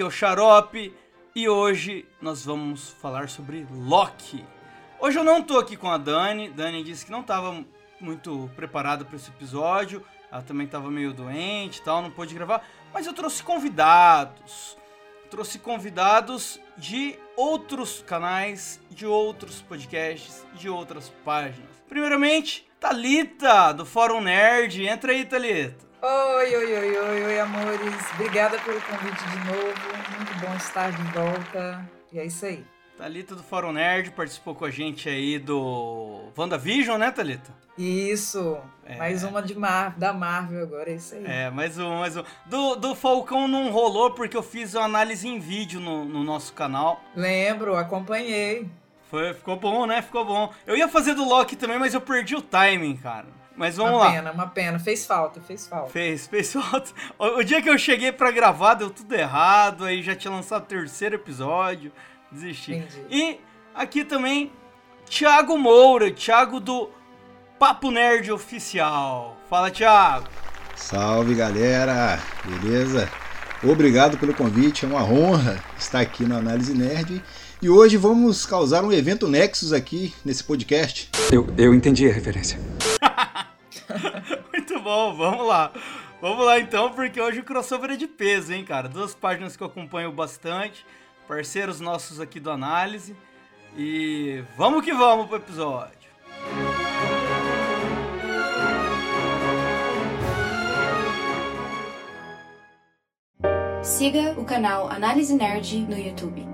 Aqui é o Xarope e hoje nós vamos falar sobre Loki. Hoje eu não tô aqui com a Dani. Dani disse que não estava muito preparada para esse episódio. Ela também estava meio doente e tal, não pôde gravar. Mas eu trouxe convidados. Trouxe convidados de outros canais, de outros podcasts, de outras páginas. Primeiramente, Thalita, do Fórum Nerd. Entra aí, Thalita. Oi, oi, oi, oi, oi, amores. Obrigada pelo convite de novo. Muito bom estar de volta. E é isso aí. Thalita do Fórum Nerd participou com a gente aí do WandaVision, né, Thalita? Isso. É. Mais uma de Mar da Marvel agora, é isso aí. É, mais um, mais um. Do, do Falcão não rolou porque eu fiz uma análise em vídeo no, no nosso canal. Lembro, acompanhei. Foi, ficou bom, né? Ficou bom. Eu ia fazer do Loki também, mas eu perdi o timing, cara. Mas vamos uma lá. pena, uma pena. Fez falta, fez falta. Fez, fez falta. O, o dia que eu cheguei pra gravar deu tudo errado, aí já tinha lançado o terceiro episódio, desisti. Entendi. E aqui também, Thiago Moura, Thiago do Papo Nerd Oficial. Fala, Thiago. Salve galera, beleza? Obrigado pelo convite, é uma honra estar aqui no Análise Nerd. E hoje vamos causar um evento Nexus aqui nesse podcast. Eu, eu entendi a referência. Muito bom, vamos lá. Vamos lá então, porque hoje o crossover é de peso, hein, cara? Duas páginas que eu acompanho bastante, parceiros nossos aqui do Análise. E vamos que vamos pro episódio. Siga o canal Análise Nerd no YouTube.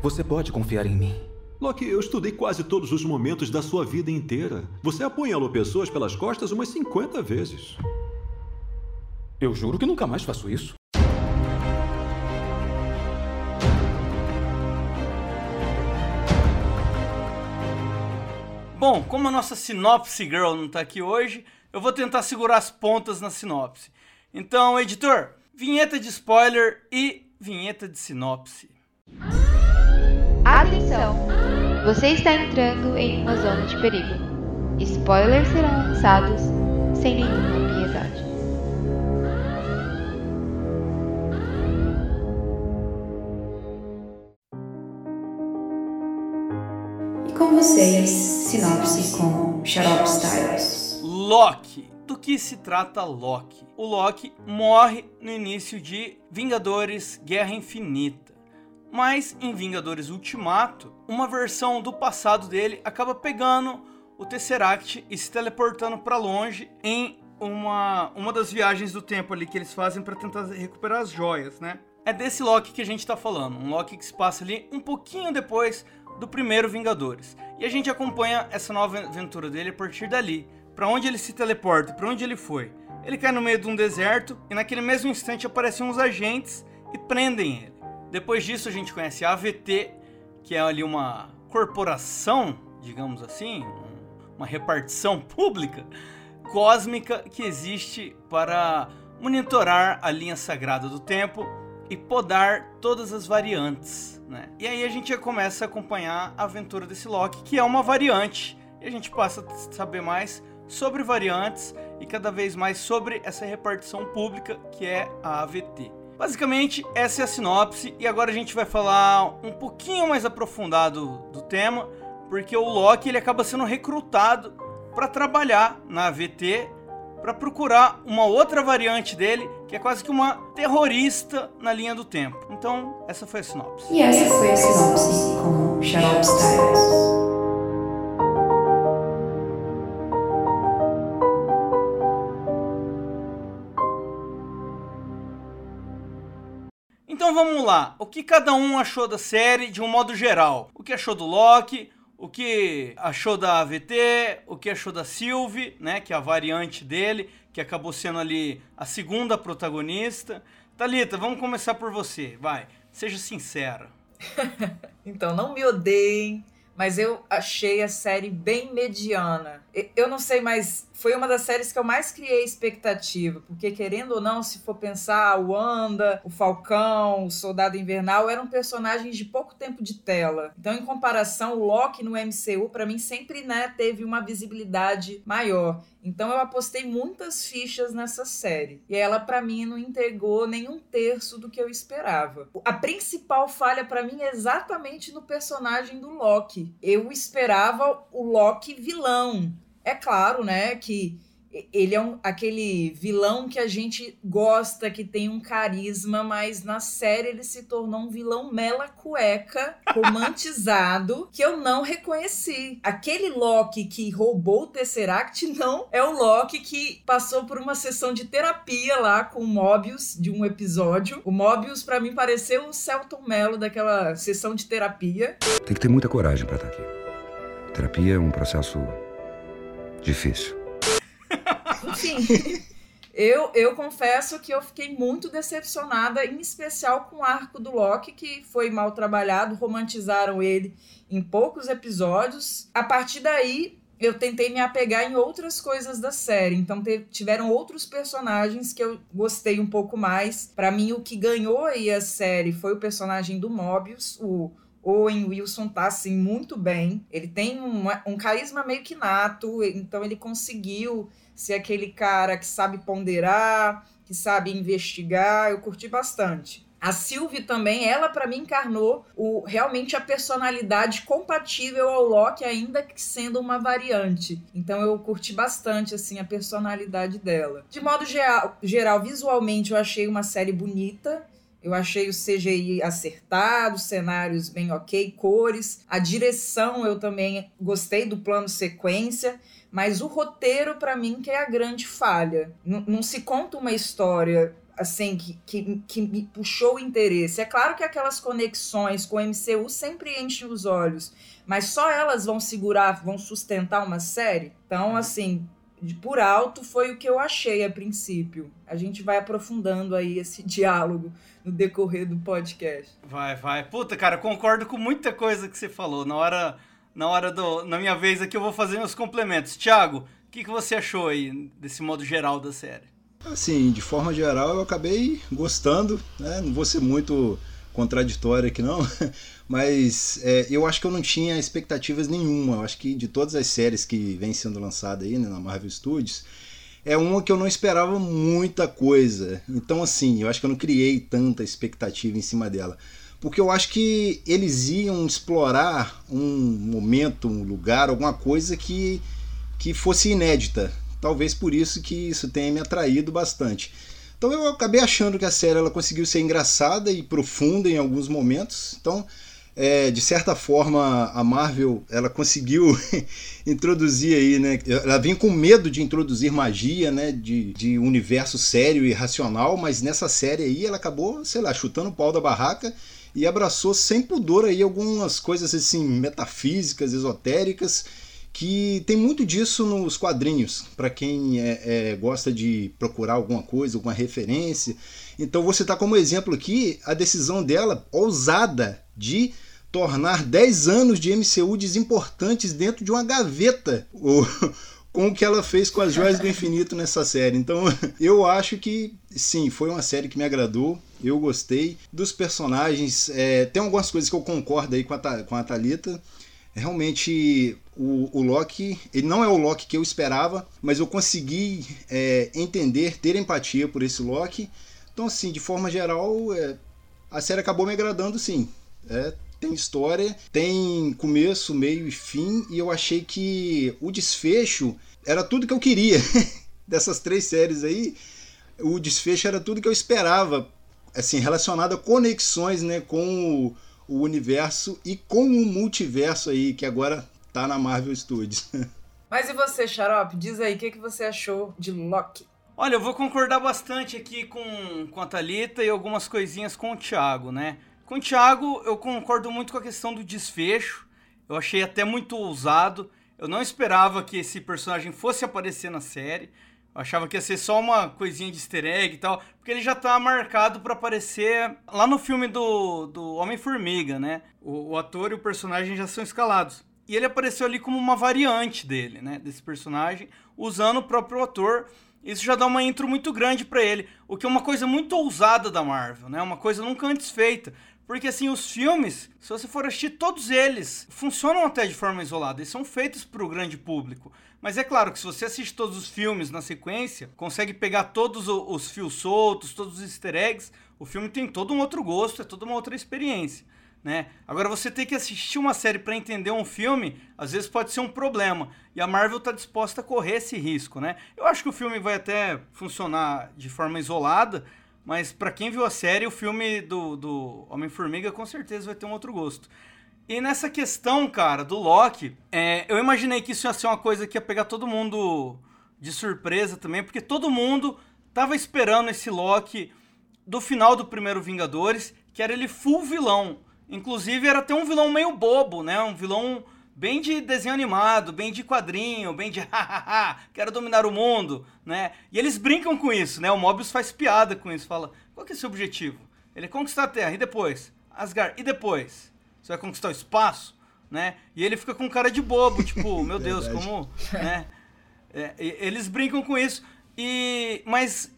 Você pode confiar em mim. Loki, eu estudei quase todos os momentos da sua vida inteira. Você apunhalou pessoas pelas costas umas 50 vezes. Eu juro que nunca mais faço isso. Bom, como a nossa sinopse girl não tá aqui hoje, eu vou tentar segurar as pontas na sinopse. Então, editor, vinheta de spoiler e vinheta de sinopse. Atenção! Você está entrando em uma zona de perigo. Spoilers serão lançados sem nenhuma piedade. E com vocês, sinopse com Xarope Styles. Loki. Do que se trata Loki? O Loki morre no início de Vingadores Guerra Infinita. Mas em Vingadores Ultimato, uma versão do passado dele acaba pegando o Tesseract e se teleportando para longe em uma, uma das viagens do tempo ali que eles fazem para tentar recuperar as joias, né? É desse Loki que a gente tá falando, um Loki que se passa ali um pouquinho depois do primeiro Vingadores. E a gente acompanha essa nova aventura dele a partir dali. Pra onde ele se teleporta, pra onde ele foi? Ele cai no meio de um deserto e naquele mesmo instante aparecem uns agentes e prendem ele. Depois disso a gente conhece a AVT, que é ali uma corporação, digamos assim, um- uma repartição pública cósmica que existe para monitorar a linha sagrada do tempo e podar todas as variantes, né? E aí a gente já começa a acompanhar a aventura desse Loki, que é uma variante, e a gente passa a saber mais sobre variantes e cada vez mais sobre essa repartição pública que é a AVT. Basicamente, essa é a sinopse e agora a gente vai falar um pouquinho mais aprofundado do tema, porque o Loki ele acaba sendo recrutado para trabalhar na AVT para procurar uma outra variante dele, que é quase que uma terrorista na linha do tempo. Então, essa foi a sinopse. E essa foi a sinopse com Xarope Styles. Então vamos lá. O que cada um achou da série de um modo geral? O que achou do Loki? o que achou da AVT, o que achou da Sylvie, né, que é a variante dele, que acabou sendo ali a segunda protagonista. Talita, vamos começar por você, vai. Seja sincera. então, não me odeiem, mas eu achei a série bem mediana. Eu não sei, mas foi uma das séries que eu mais criei expectativa, porque querendo ou não, se for pensar, a Wanda, o Falcão, o Soldado Invernal eram personagens de pouco tempo de tela. Então, em comparação, o Loki no MCU para mim sempre, né, teve uma visibilidade maior. Então eu apostei muitas fichas nessa série. E ela para mim não entregou nenhum terço do que eu esperava. A principal falha para mim é exatamente no personagem do Loki. Eu esperava o Loki vilão. É claro, né, que ele é um, aquele vilão que a gente gosta, que tem um carisma, mas na série ele se tornou um vilão mela cueca, romantizado, que eu não reconheci. Aquele Loki que roubou o Tesseract não é o Loki que passou por uma sessão de terapia lá com o Mobius de um episódio. O Mobius para mim pareceu o Celton Mello daquela sessão de terapia. Tem que ter muita coragem para estar aqui. Terapia é um processo difícil. Enfim, eu, eu confesso que eu fiquei muito decepcionada, em especial com o arco do Loki, que foi mal trabalhado, romantizaram ele em poucos episódios. A partir daí, eu tentei me apegar em outras coisas da série. Então tiveram outros personagens que eu gostei um pouco mais. Para mim, o que ganhou aí a série foi o personagem do Mobius, o Owen Wilson tá assim muito bem. Ele tem um, carisma meio que nato, então ele conseguiu ser aquele cara que sabe ponderar, que sabe investigar. Eu curti bastante. A Sylvie também, ela para mim encarnou o, realmente a personalidade compatível ao Loki, ainda que sendo uma variante. Então eu curti bastante assim a personalidade dela. De modo geral, geral visualmente eu achei uma série bonita. Eu achei o CGI acertado, cenários bem ok, cores. A direção eu também gostei do plano sequência. Mas o roteiro, para mim, que é a grande falha. N não se conta uma história assim que, que, que me puxou o interesse. É claro que aquelas conexões com o MCU sempre enchem os olhos, mas só elas vão segurar, vão sustentar uma série. Então, uhum. assim, de por alto foi o que eu achei a princípio. A gente vai aprofundando aí esse diálogo no decorrer do podcast. Vai, vai. Puta, cara, concordo com muita coisa que você falou. Na hora na hora do. Na minha vez aqui eu vou fazer meus complementos. Thiago, o que, que você achou aí desse modo geral da série? Assim, de forma geral eu acabei gostando, né? Não vou ser muito contraditório aqui não, mas é, eu acho que eu não tinha expectativas nenhuma. Eu acho que de todas as séries que vem sendo lançada aí né, na Marvel Studios, é uma que eu não esperava muita coisa. Então assim, eu acho que eu não criei tanta expectativa em cima dela porque eu acho que eles iam explorar um momento, um lugar, alguma coisa que, que fosse inédita. Talvez por isso que isso tenha me atraído bastante. Então eu acabei achando que a série ela conseguiu ser engraçada e profunda em alguns momentos. Então, é, de certa forma, a Marvel ela conseguiu introduzir aí, né? Ela vinha com medo de introduzir magia, né? De, de universo sério e racional, mas nessa série aí ela acabou, sei lá, chutando o pau da barraca e abraçou sem pudor aí algumas coisas assim metafísicas, esotéricas, que tem muito disso nos quadrinhos, para quem é, é, gosta de procurar alguma coisa, alguma referência. Então você está como exemplo aqui a decisão dela ousada de tornar 10 anos de MCU desimportantes dentro de uma gaveta. O, com o que ela fez com as Joias do Infinito nessa série. Então, eu acho que sim, foi uma série que me agradou. Eu gostei dos personagens. É, tem algumas coisas que eu concordo aí com a, com a Thalita. Realmente, o, o Loki, ele não é o Loki que eu esperava, mas eu consegui é, entender, ter empatia por esse Loki. Então, assim, de forma geral, é, a série acabou me agradando, sim. É, tem história, tem começo, meio e fim, e eu achei que o desfecho era tudo que eu queria dessas três séries aí. O desfecho era tudo que eu esperava, assim, relacionado a conexões, né, com o, o universo e com o multiverso aí que agora tá na Marvel Studios. Mas e você, Xarope? Diz aí, o que, que você achou de Loki? Olha, eu vou concordar bastante aqui com, com a Thalita e algumas coisinhas com o Thiago, né? Com o Thiago, eu concordo muito com a questão do desfecho. Eu achei até muito ousado. Eu não esperava que esse personagem fosse aparecer na série. Eu achava que ia ser só uma coisinha de easter egg e tal, porque ele já tá marcado para aparecer lá no filme do, do Homem-Formiga, né? O, o ator e o personagem já são escalados. E ele apareceu ali como uma variante dele, né? Desse personagem, usando o próprio ator. Isso já dá uma intro muito grande para ele, o que é uma coisa muito ousada da Marvel, né? Uma coisa nunca antes feita. Porque assim, os filmes, se você for assistir todos eles, funcionam até de forma isolada, eles são feitos para o grande público. Mas é claro que se você assiste todos os filmes na sequência, consegue pegar todos os fios soltos, todos os easter eggs, o filme tem todo um outro gosto, é toda uma outra experiência. Né? Agora você ter que assistir uma série para entender um filme, às vezes pode ser um problema. E a Marvel está disposta a correr esse risco, né? Eu acho que o filme vai até funcionar de forma isolada, mas para quem viu a série, o filme do, do Homem-Formiga com certeza vai ter um outro gosto. E nessa questão, cara, do Loki, é, eu imaginei que isso ia ser uma coisa que ia pegar todo mundo de surpresa também, porque todo mundo tava esperando esse Loki do final do primeiro Vingadores, que era ele full vilão. Inclusive era até um vilão meio bobo, né? Um vilão bem de desenho animado, bem de quadrinho, bem de hahaha, quero dominar o mundo, né? E eles brincam com isso, né? O Mobius faz piada com isso, fala: "Qual que é o seu objetivo?" Ele é conquistar a Terra e depois Asgard e depois você vai conquistar o espaço, né? E ele fica com cara de bobo, tipo, meu Deus, como, né? É, eles brincam com isso. E mas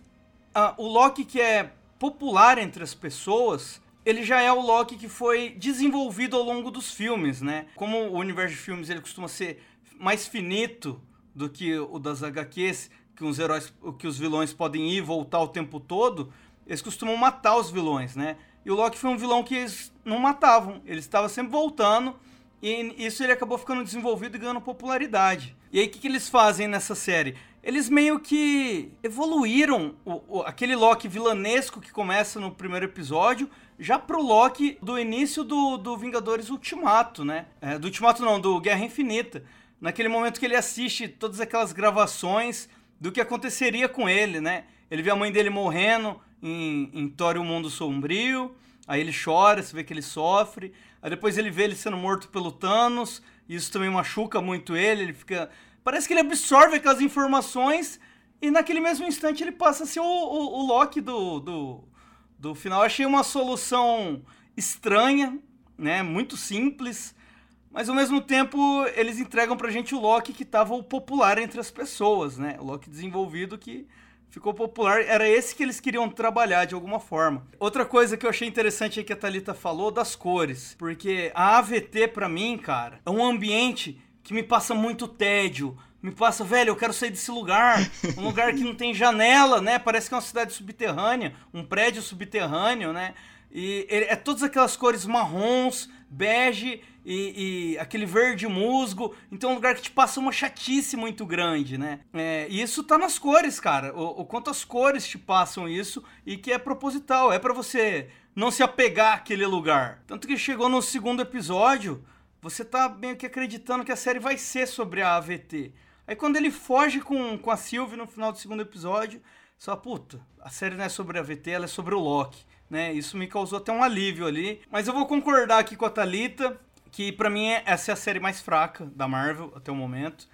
uh, o Loki que é popular entre as pessoas, ele já é o Loki que foi desenvolvido ao longo dos filmes, né? Como o universo de filmes ele costuma ser mais finito do que o das HQs, que os heróis, que os vilões podem ir e voltar o tempo todo, eles costumam matar os vilões, né? E o Loki foi um vilão que eles não matavam. Ele estava sempre voltando. E isso ele acabou ficando desenvolvido e ganhando popularidade. E aí o que, que eles fazem nessa série? Eles meio que evoluíram o, o, aquele Loki vilanesco que começa no primeiro episódio já pro Loki do início do, do Vingadores Ultimato, né? É, do Ultimato não, do Guerra Infinita. Naquele momento que ele assiste todas aquelas gravações do que aconteceria com ele, né? Ele vê a mãe dele morrendo, em, em Thor o Mundo Sombrio. Aí ele chora, você vê que ele sofre. Aí depois ele vê ele sendo morto pelo Thanos. E isso também machuca muito ele. Ele fica. Parece que ele absorve aquelas informações. E naquele mesmo instante ele passa a ser o, o, o Loki do, do, do final. Eu achei uma solução estranha, né? Muito simples. Mas ao mesmo tempo eles entregam pra gente o Loki que tava o popular entre as pessoas, né? O Loki desenvolvido que ficou popular. Era esse que eles queriam trabalhar de alguma forma. Outra coisa que eu achei interessante aí que a Thalita falou das cores. Porque a AVT, para mim, cara, é um ambiente que me passa muito tédio. Me passa, velho, eu quero sair desse lugar. Um lugar que não tem janela, né? Parece que é uma cidade subterrânea, um prédio subterrâneo, né? E é todas aquelas cores marrons, bege e, e, aquele verde musgo. Então é um lugar que te passa uma chatice muito grande, né? É, e isso tá nas cores, cara. O, o, quanto as cores te passam isso e que é proposital. É para você não se apegar àquele lugar. Tanto que chegou no segundo episódio, você tá meio que acreditando que a série vai ser sobre a AVT. Aí quando ele foge com, com a Sylvie no final do segundo episódio, só, puta, a série não é sobre a AVT, ela é sobre o Loki. Né, isso me causou até um alívio ali. Mas eu vou concordar aqui com a Thalita que para mim essa é a série mais fraca da Marvel até o momento,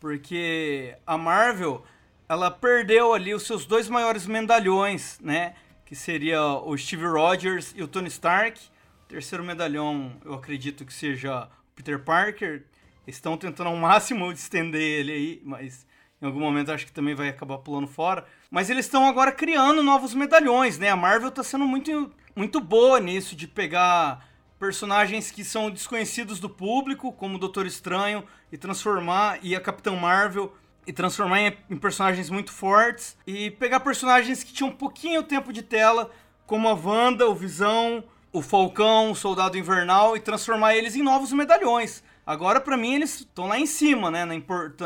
porque a Marvel ela perdeu ali os seus dois maiores medalhões, né? Que seria o Steve Rogers e o Tony Stark. Terceiro medalhão, eu acredito que seja Peter Parker. Estão tentando ao máximo estender ele aí, mas em algum momento acho que também vai acabar pulando fora. Mas eles estão agora criando novos medalhões, né? A Marvel está sendo muito, muito boa nisso de pegar personagens que são desconhecidos do público, como o Doutor Estranho, e transformar, e a Capitão Marvel, e transformar em, em, personagens muito fortes, e pegar personagens que tinham um pouquinho tempo de tela, como a Wanda, o Visão, o Falcão, o Soldado Invernal, e transformar eles em novos medalhões. Agora, para mim, eles estão lá em cima, né,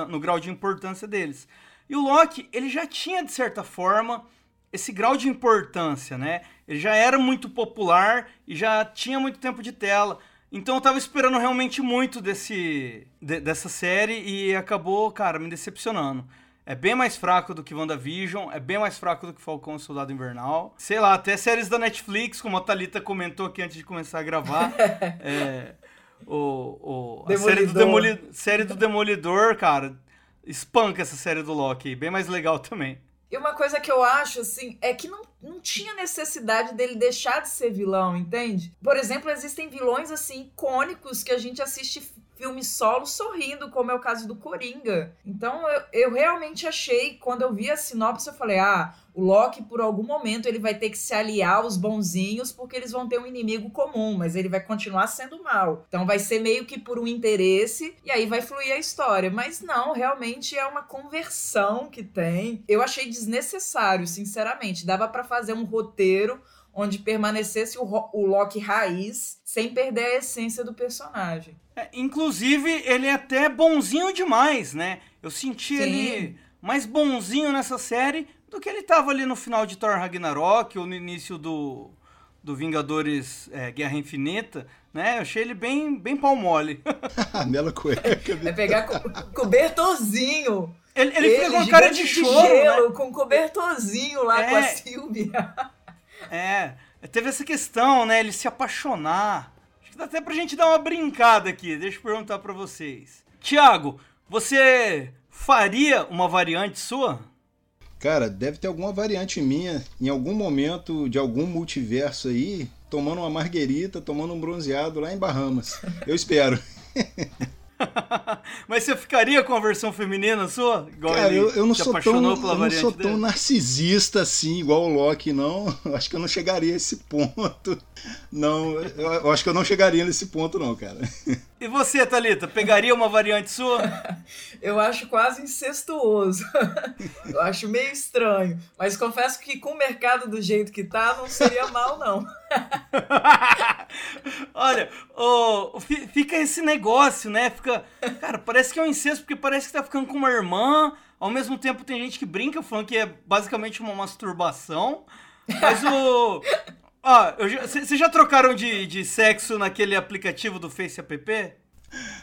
no grau de importância deles. E o Loki, ele já tinha, de certa forma, esse grau de importância, né? Ele já era muito popular e já tinha muito tempo de tela. Então eu tava esperando realmente muito desse, de, dessa série e acabou, cara, me decepcionando. É bem mais fraco do que WandaVision, é bem mais fraco do que Falcão e Soldado Invernal. Sei lá, até séries da Netflix, como a Thalita comentou aqui antes de começar a gravar. é, o, o a série do, Demoli, série do Demolidor, cara, espanca essa série do Loki. Bem mais legal também. E uma coisa que eu acho, assim, é que não, não tinha necessidade dele deixar de ser vilão, entende? Por exemplo, existem vilões, assim, icônicos que a gente assiste filme solo sorrindo, como é o caso do Coringa. Então eu, eu realmente achei, quando eu vi a sinopse, eu falei: ah, o Loki, por algum momento, ele vai ter que se aliar aos bonzinhos porque eles vão ter um inimigo comum, mas ele vai continuar sendo mal. Então vai ser meio que por um interesse e aí vai fluir a história. Mas não, realmente é uma conversão que tem. Eu achei desnecessário, sinceramente. Dava para fazer um roteiro onde permanecesse o, o Loki raiz sem perder a essência do personagem. É, inclusive, ele é até bonzinho demais, né? Eu senti Sim. ele mais bonzinho nessa série do que ele tava ali no final de Thor Ragnarok ou no início do, do Vingadores é, Guerra Infinita, né? Eu achei ele bem, bem pau mole. Bela cueca. Vai pegar co cobertorzinho. Ele, ele, ele fica com a cara de choro, de gelo, né? com cobertorzinho lá é, com a Silvia. É, teve essa questão, né? Ele se apaixonar. Acho que dá até pra gente dar uma brincada aqui. Deixa eu perguntar pra vocês. Tiago, você faria uma variante sua? Cara, deve ter alguma variante minha em algum momento de algum multiverso aí, tomando uma marguerita, tomando um bronzeado lá em Bahamas. Eu espero. Mas você ficaria com a versão feminina sua? Igual Cara, eu, eu, não sou tão, eu não sou tão narcisista assim, igual o Loki, não. Acho que eu não chegaria a esse ponto. Não, eu acho que eu não chegaria nesse ponto, não, cara. E você, Thalita, pegaria uma variante sua? eu acho quase incestuoso. eu acho meio estranho. Mas confesso que com o mercado do jeito que tá, não seria mal, não. Olha, oh, fica esse negócio, né? Fica. Cara, parece que é um incesto, porque parece que tá ficando com uma irmã. Ao mesmo tempo, tem gente que brinca falando que é basicamente uma masturbação. Mas o. Ó, vocês já trocaram de, de sexo naquele aplicativo do Face App?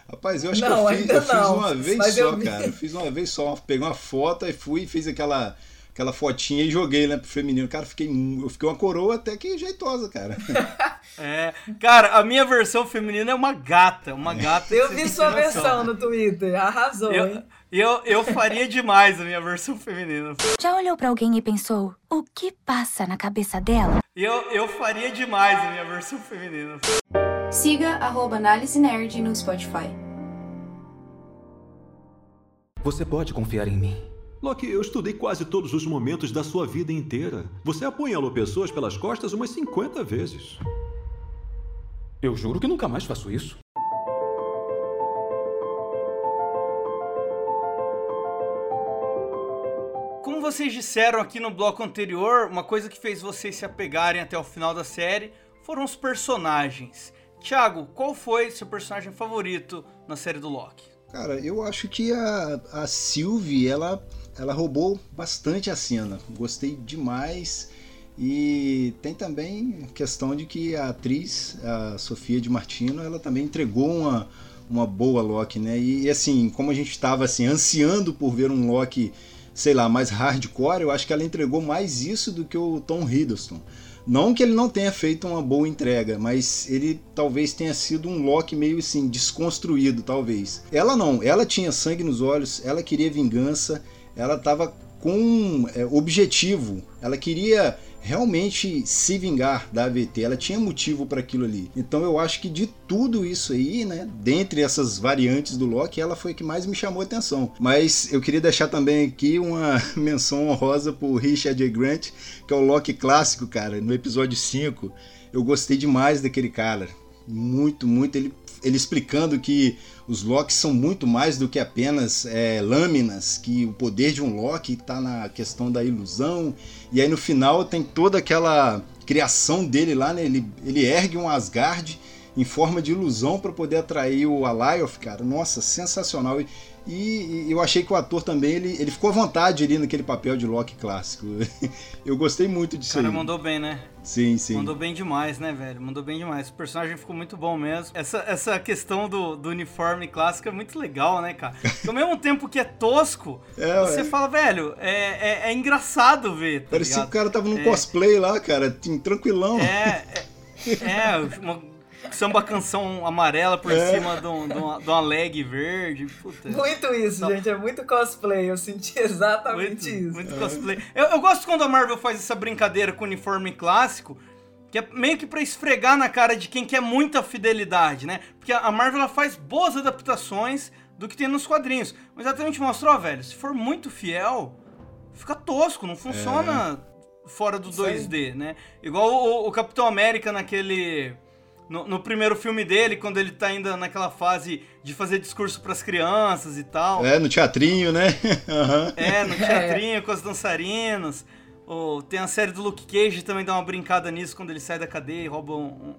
Rapaz, eu acho não, que eu, fiz, eu fiz uma vez só, cara. Eu fiz uma vez só. Peguei uma foto e fui e fiz aquela, aquela fotinha e joguei, né, pro feminino. Cara, fiquei, eu fiquei uma coroa até que jeitosa, cara. É, cara, a minha versão feminina é uma gata, uma gata. Eu vi sua versão no Twitter, arrasou, eu, hein? Eu, eu faria demais a minha versão feminina. Já olhou para alguém e pensou, o que passa na cabeça dela? Eu, eu faria demais a minha versão feminina. Siga arroba Análise Nerd no Spotify. Você pode confiar em mim. Loki, eu estudei quase todos os momentos da sua vida inteira. Você apunhalou pessoas pelas costas umas 50 vezes. Eu juro que nunca mais faço isso. Como vocês disseram aqui no bloco anterior, uma coisa que fez vocês se apegarem até o final da série foram os personagens. Thiago, qual foi seu personagem favorito na série do Loki? Cara, eu acho que a, a Sylvie, ela, ela roubou bastante a cena. Gostei demais. E tem também a questão de que a atriz, a Sofia de Martino, ela também entregou uma, uma boa Loki, né? E, e assim, como a gente estava assim, ansiando por ver um Loki, sei lá, mais hardcore, eu acho que ela entregou mais isso do que o Tom Hiddleston. Não que ele não tenha feito uma boa entrega, mas ele talvez tenha sido um Loki meio assim, desconstruído, talvez. Ela não, ela tinha sangue nos olhos, ela queria vingança, ela estava com é, objetivo, ela queria realmente se vingar da AVT, ela tinha motivo para aquilo ali. Então eu acho que de tudo isso aí, né, dentre essas variantes do Loki, ela foi a que mais me chamou a atenção. Mas eu queria deixar também aqui uma menção honrosa pro Richard. Grant, que é o Loki clássico, cara, no episódio 5. Eu gostei demais daquele cara. Muito, muito. Ele, ele explicando que os Locks são muito mais do que apenas é, lâminas, que o poder de um Loki está na questão da ilusão. E aí no final tem toda aquela criação dele lá, né? Ele, ele ergue um Asgard em forma de ilusão para poder atrair o Alioth, cara. Nossa, sensacional. E, e, eu achei que o ator também, ele, ele ficou à vontade ali naquele papel de Loki clássico. eu gostei muito disso cara, aí. mandou bem, né? Sim, sim. Mandou bem demais, né, velho? Mandou bem demais. O personagem ficou muito bom mesmo. Essa, essa questão do, do uniforme clássico é muito legal, né, cara? Ao mesmo tempo que é tosco, é, você é. fala, velho, é, é, é engraçado ver. Tá Parecia que o cara tava num é. cosplay lá, cara, tranquilão. É, é, é uma samba canção amarela por É. cima de, um- de uma, de uma leg verde. Puta. Muito isso, Não. gente. É muito cosplay. Eu senti exatamente Muito, isso. muito cosplay. Eu, eu gosto quando a Marvel faz essa brincadeira com o uniforme clássico, que é meio que pra esfregar na cara de quem quer muita fidelidade, né? Porque a Marvel ela faz boas adaptações do que tem nos quadrinhos. Mas exatamente mostrou, velho, se for muito fiel, fica tosco, não funciona fora do Isso aí. 2D, né? Igual o, o Capitão América naquele. No, no primeiro filme dele, quando ele tá ainda naquela fase de fazer discurso pras crianças e tal. É, no teatrinho, né? Aham. É, no teatrinho com as dançarinas. Ou tem a série do Luke Cage também dá uma brincada nisso quando ele sai da cadeia e rouba, um, um-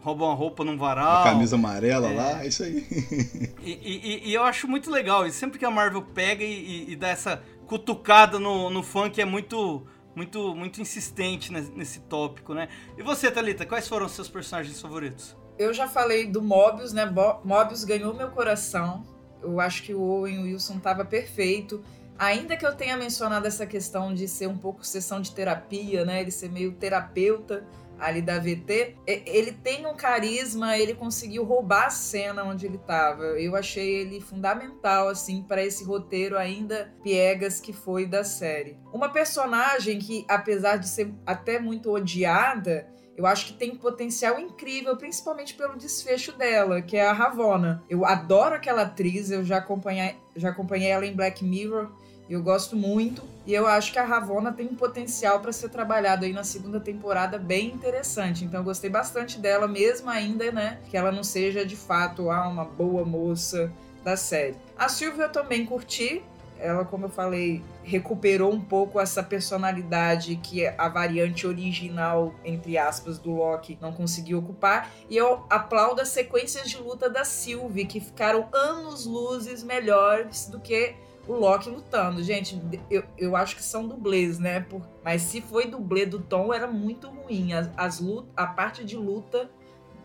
rouba uma roupa num varal. A camisa amarela É. lá, é isso aí. E, e- e eu acho muito legal. E sempre que a Marvel pega e, e- e dá essa cutucada no, no fã que é muito, muito, muito insistente nesse, tópico, né? E você, Thalita, quais foram os seus personagens favoritos? Eu já falei do Mobius, né? Mobius ganhou meu coração. Eu acho que o Owen Wilson tava perfeito. Ainda que eu tenha mencionado essa questão de ser um pouco sessão de terapia, né? Ele ser meio terapeuta ali da VT, ele tem um carisma, ele conseguiu roubar a cena onde ele tava. Eu achei ele fundamental assim para esse roteiro ainda piegas que foi da série. Uma personagem que apesar de ser até muito odiada, eu acho que tem um potencial incrível, principalmente pelo desfecho dela, que é a Ravonna. Eu adoro aquela atriz, eu já acompanhei, já acompanhei ela em Black Mirror, eu gosto muito. E eu acho que a Ravonna tem um potencial para ser trabalhado aí na segunda temporada bem interessante. Então eu gostei bastante dela, mesmo ainda, né, que ela não seja de fato ah, uma boa moça da série. A Sylvia eu também curti, ela, como eu falei, recuperou um pouco essa personalidade que a variante original, entre aspas, do Loki não conseguiu ocupar. E eu aplaudo as sequências de luta da Sylvie, que ficaram anos luzes melhores do que o Loki lutando. Gente, eu, eu acho que são dublês, né? Por- mas se foi dublê do Tom, era muito ruim. As, as lut- a parte de luta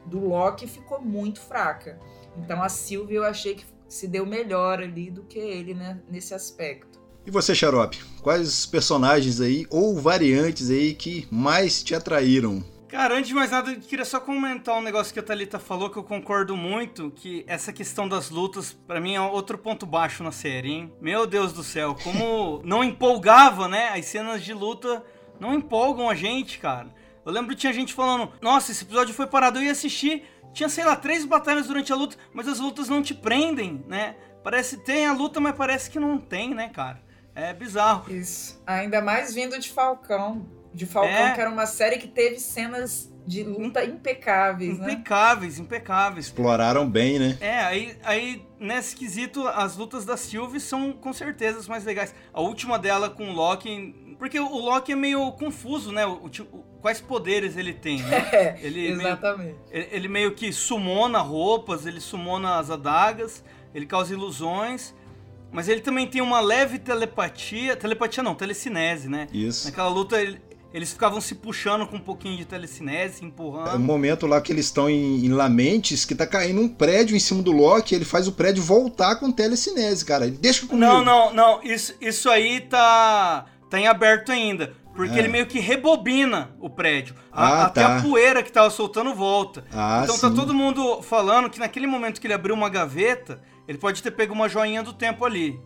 do Loki ficou muito fraca. Então a Sylvie eu achei que se deu melhor ali do que ele, né? Nesse aspecto. E você, Xarope? Quais personagens aí, ou variantes aí, que mais te atraíram? Cara, antes de mais nada, eu queria só comentar um negócio que a Thalita falou que eu concordo muito, que essa questão das lutas, pra mim, é outro ponto baixo na série, hein? Meu Deus do céu, como não empolgava, né? As cenas de luta não empolgam a gente, cara. Eu lembro que tinha gente falando, nossa, esse episódio foi parado, eu ia assistir, tinha, sei lá, três batalhas durante a luta, mas as lutas não te prendem, né? Parece que tem a luta, mas parece que não tem, né, cara? É bizarro. Isso. Ainda mais vindo de Falcão. De Falcão, É. que era uma série que teve cenas de luta impecáveis, né? Impecáveis, impecáveis. Exploraram bem, né? É, aí, aí nesse quesito, as lutas da Sylvie são com certeza as mais legais. A última dela com o Loki. Porque o Loki é meio confuso, né? O, tipo, quais poderes ele tem, né? É, Ele meio, exatamente. ele ele meio que sumona roupas, ele sumona as adagas, ele causa ilusões. Mas ele também tem uma leve telepatia. Telepatia não, telecinese, né? Isso. Naquela luta, ele- eles ficavam se puxando com um pouquinho de telecinese, se É um empurrando. momento lá que eles estão em, em Lamentes, que tá caindo um prédio em cima do Loki, ele faz o prédio voltar com telecinese, cara. Ele Deixa comigo. Não, não, não. Isso, isso aí tá, tá em aberto ainda. Porque É. ele meio que rebobina o prédio. A- Ah, até tá. a poeira que tava soltando volta. Ah, então tá sim. todo mundo falando que naquele momento que ele abriu uma gaveta, ele pode ter pego uma joinha do tempo ali.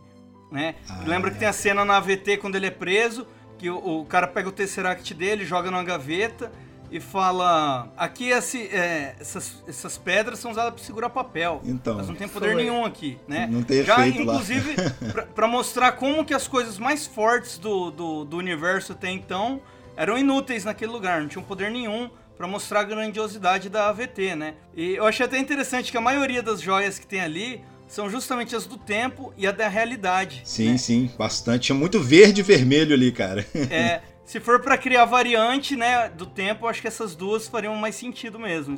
Né? Ah, Lembra que tem a cena na AVT quando ele é preso, que o, o cara pega o Tesseract dele, joga numa gaveta e fala: aqui esse- é, essas, essas pedras são usadas para segurar papel. Então. Elas não tem poder Foi. nenhum aqui, né? Não tem Já, efeito inclusive, pra, pra mostrar como que as coisas mais fortes do, do, do universo até então eram inúteis naquele lugar, não tinham poder nenhum pra mostrar a grandiosidade da AVT, né? E eu achei até interessante que a maioria das joias que tem ali são justamente as do tempo e a da realidade. Sim, né? sim, bastante. Tinha muito verde e vermelho ali, cara. É, se for pra criar variante, né, do tempo, acho que essas duas fariam mais sentido mesmo.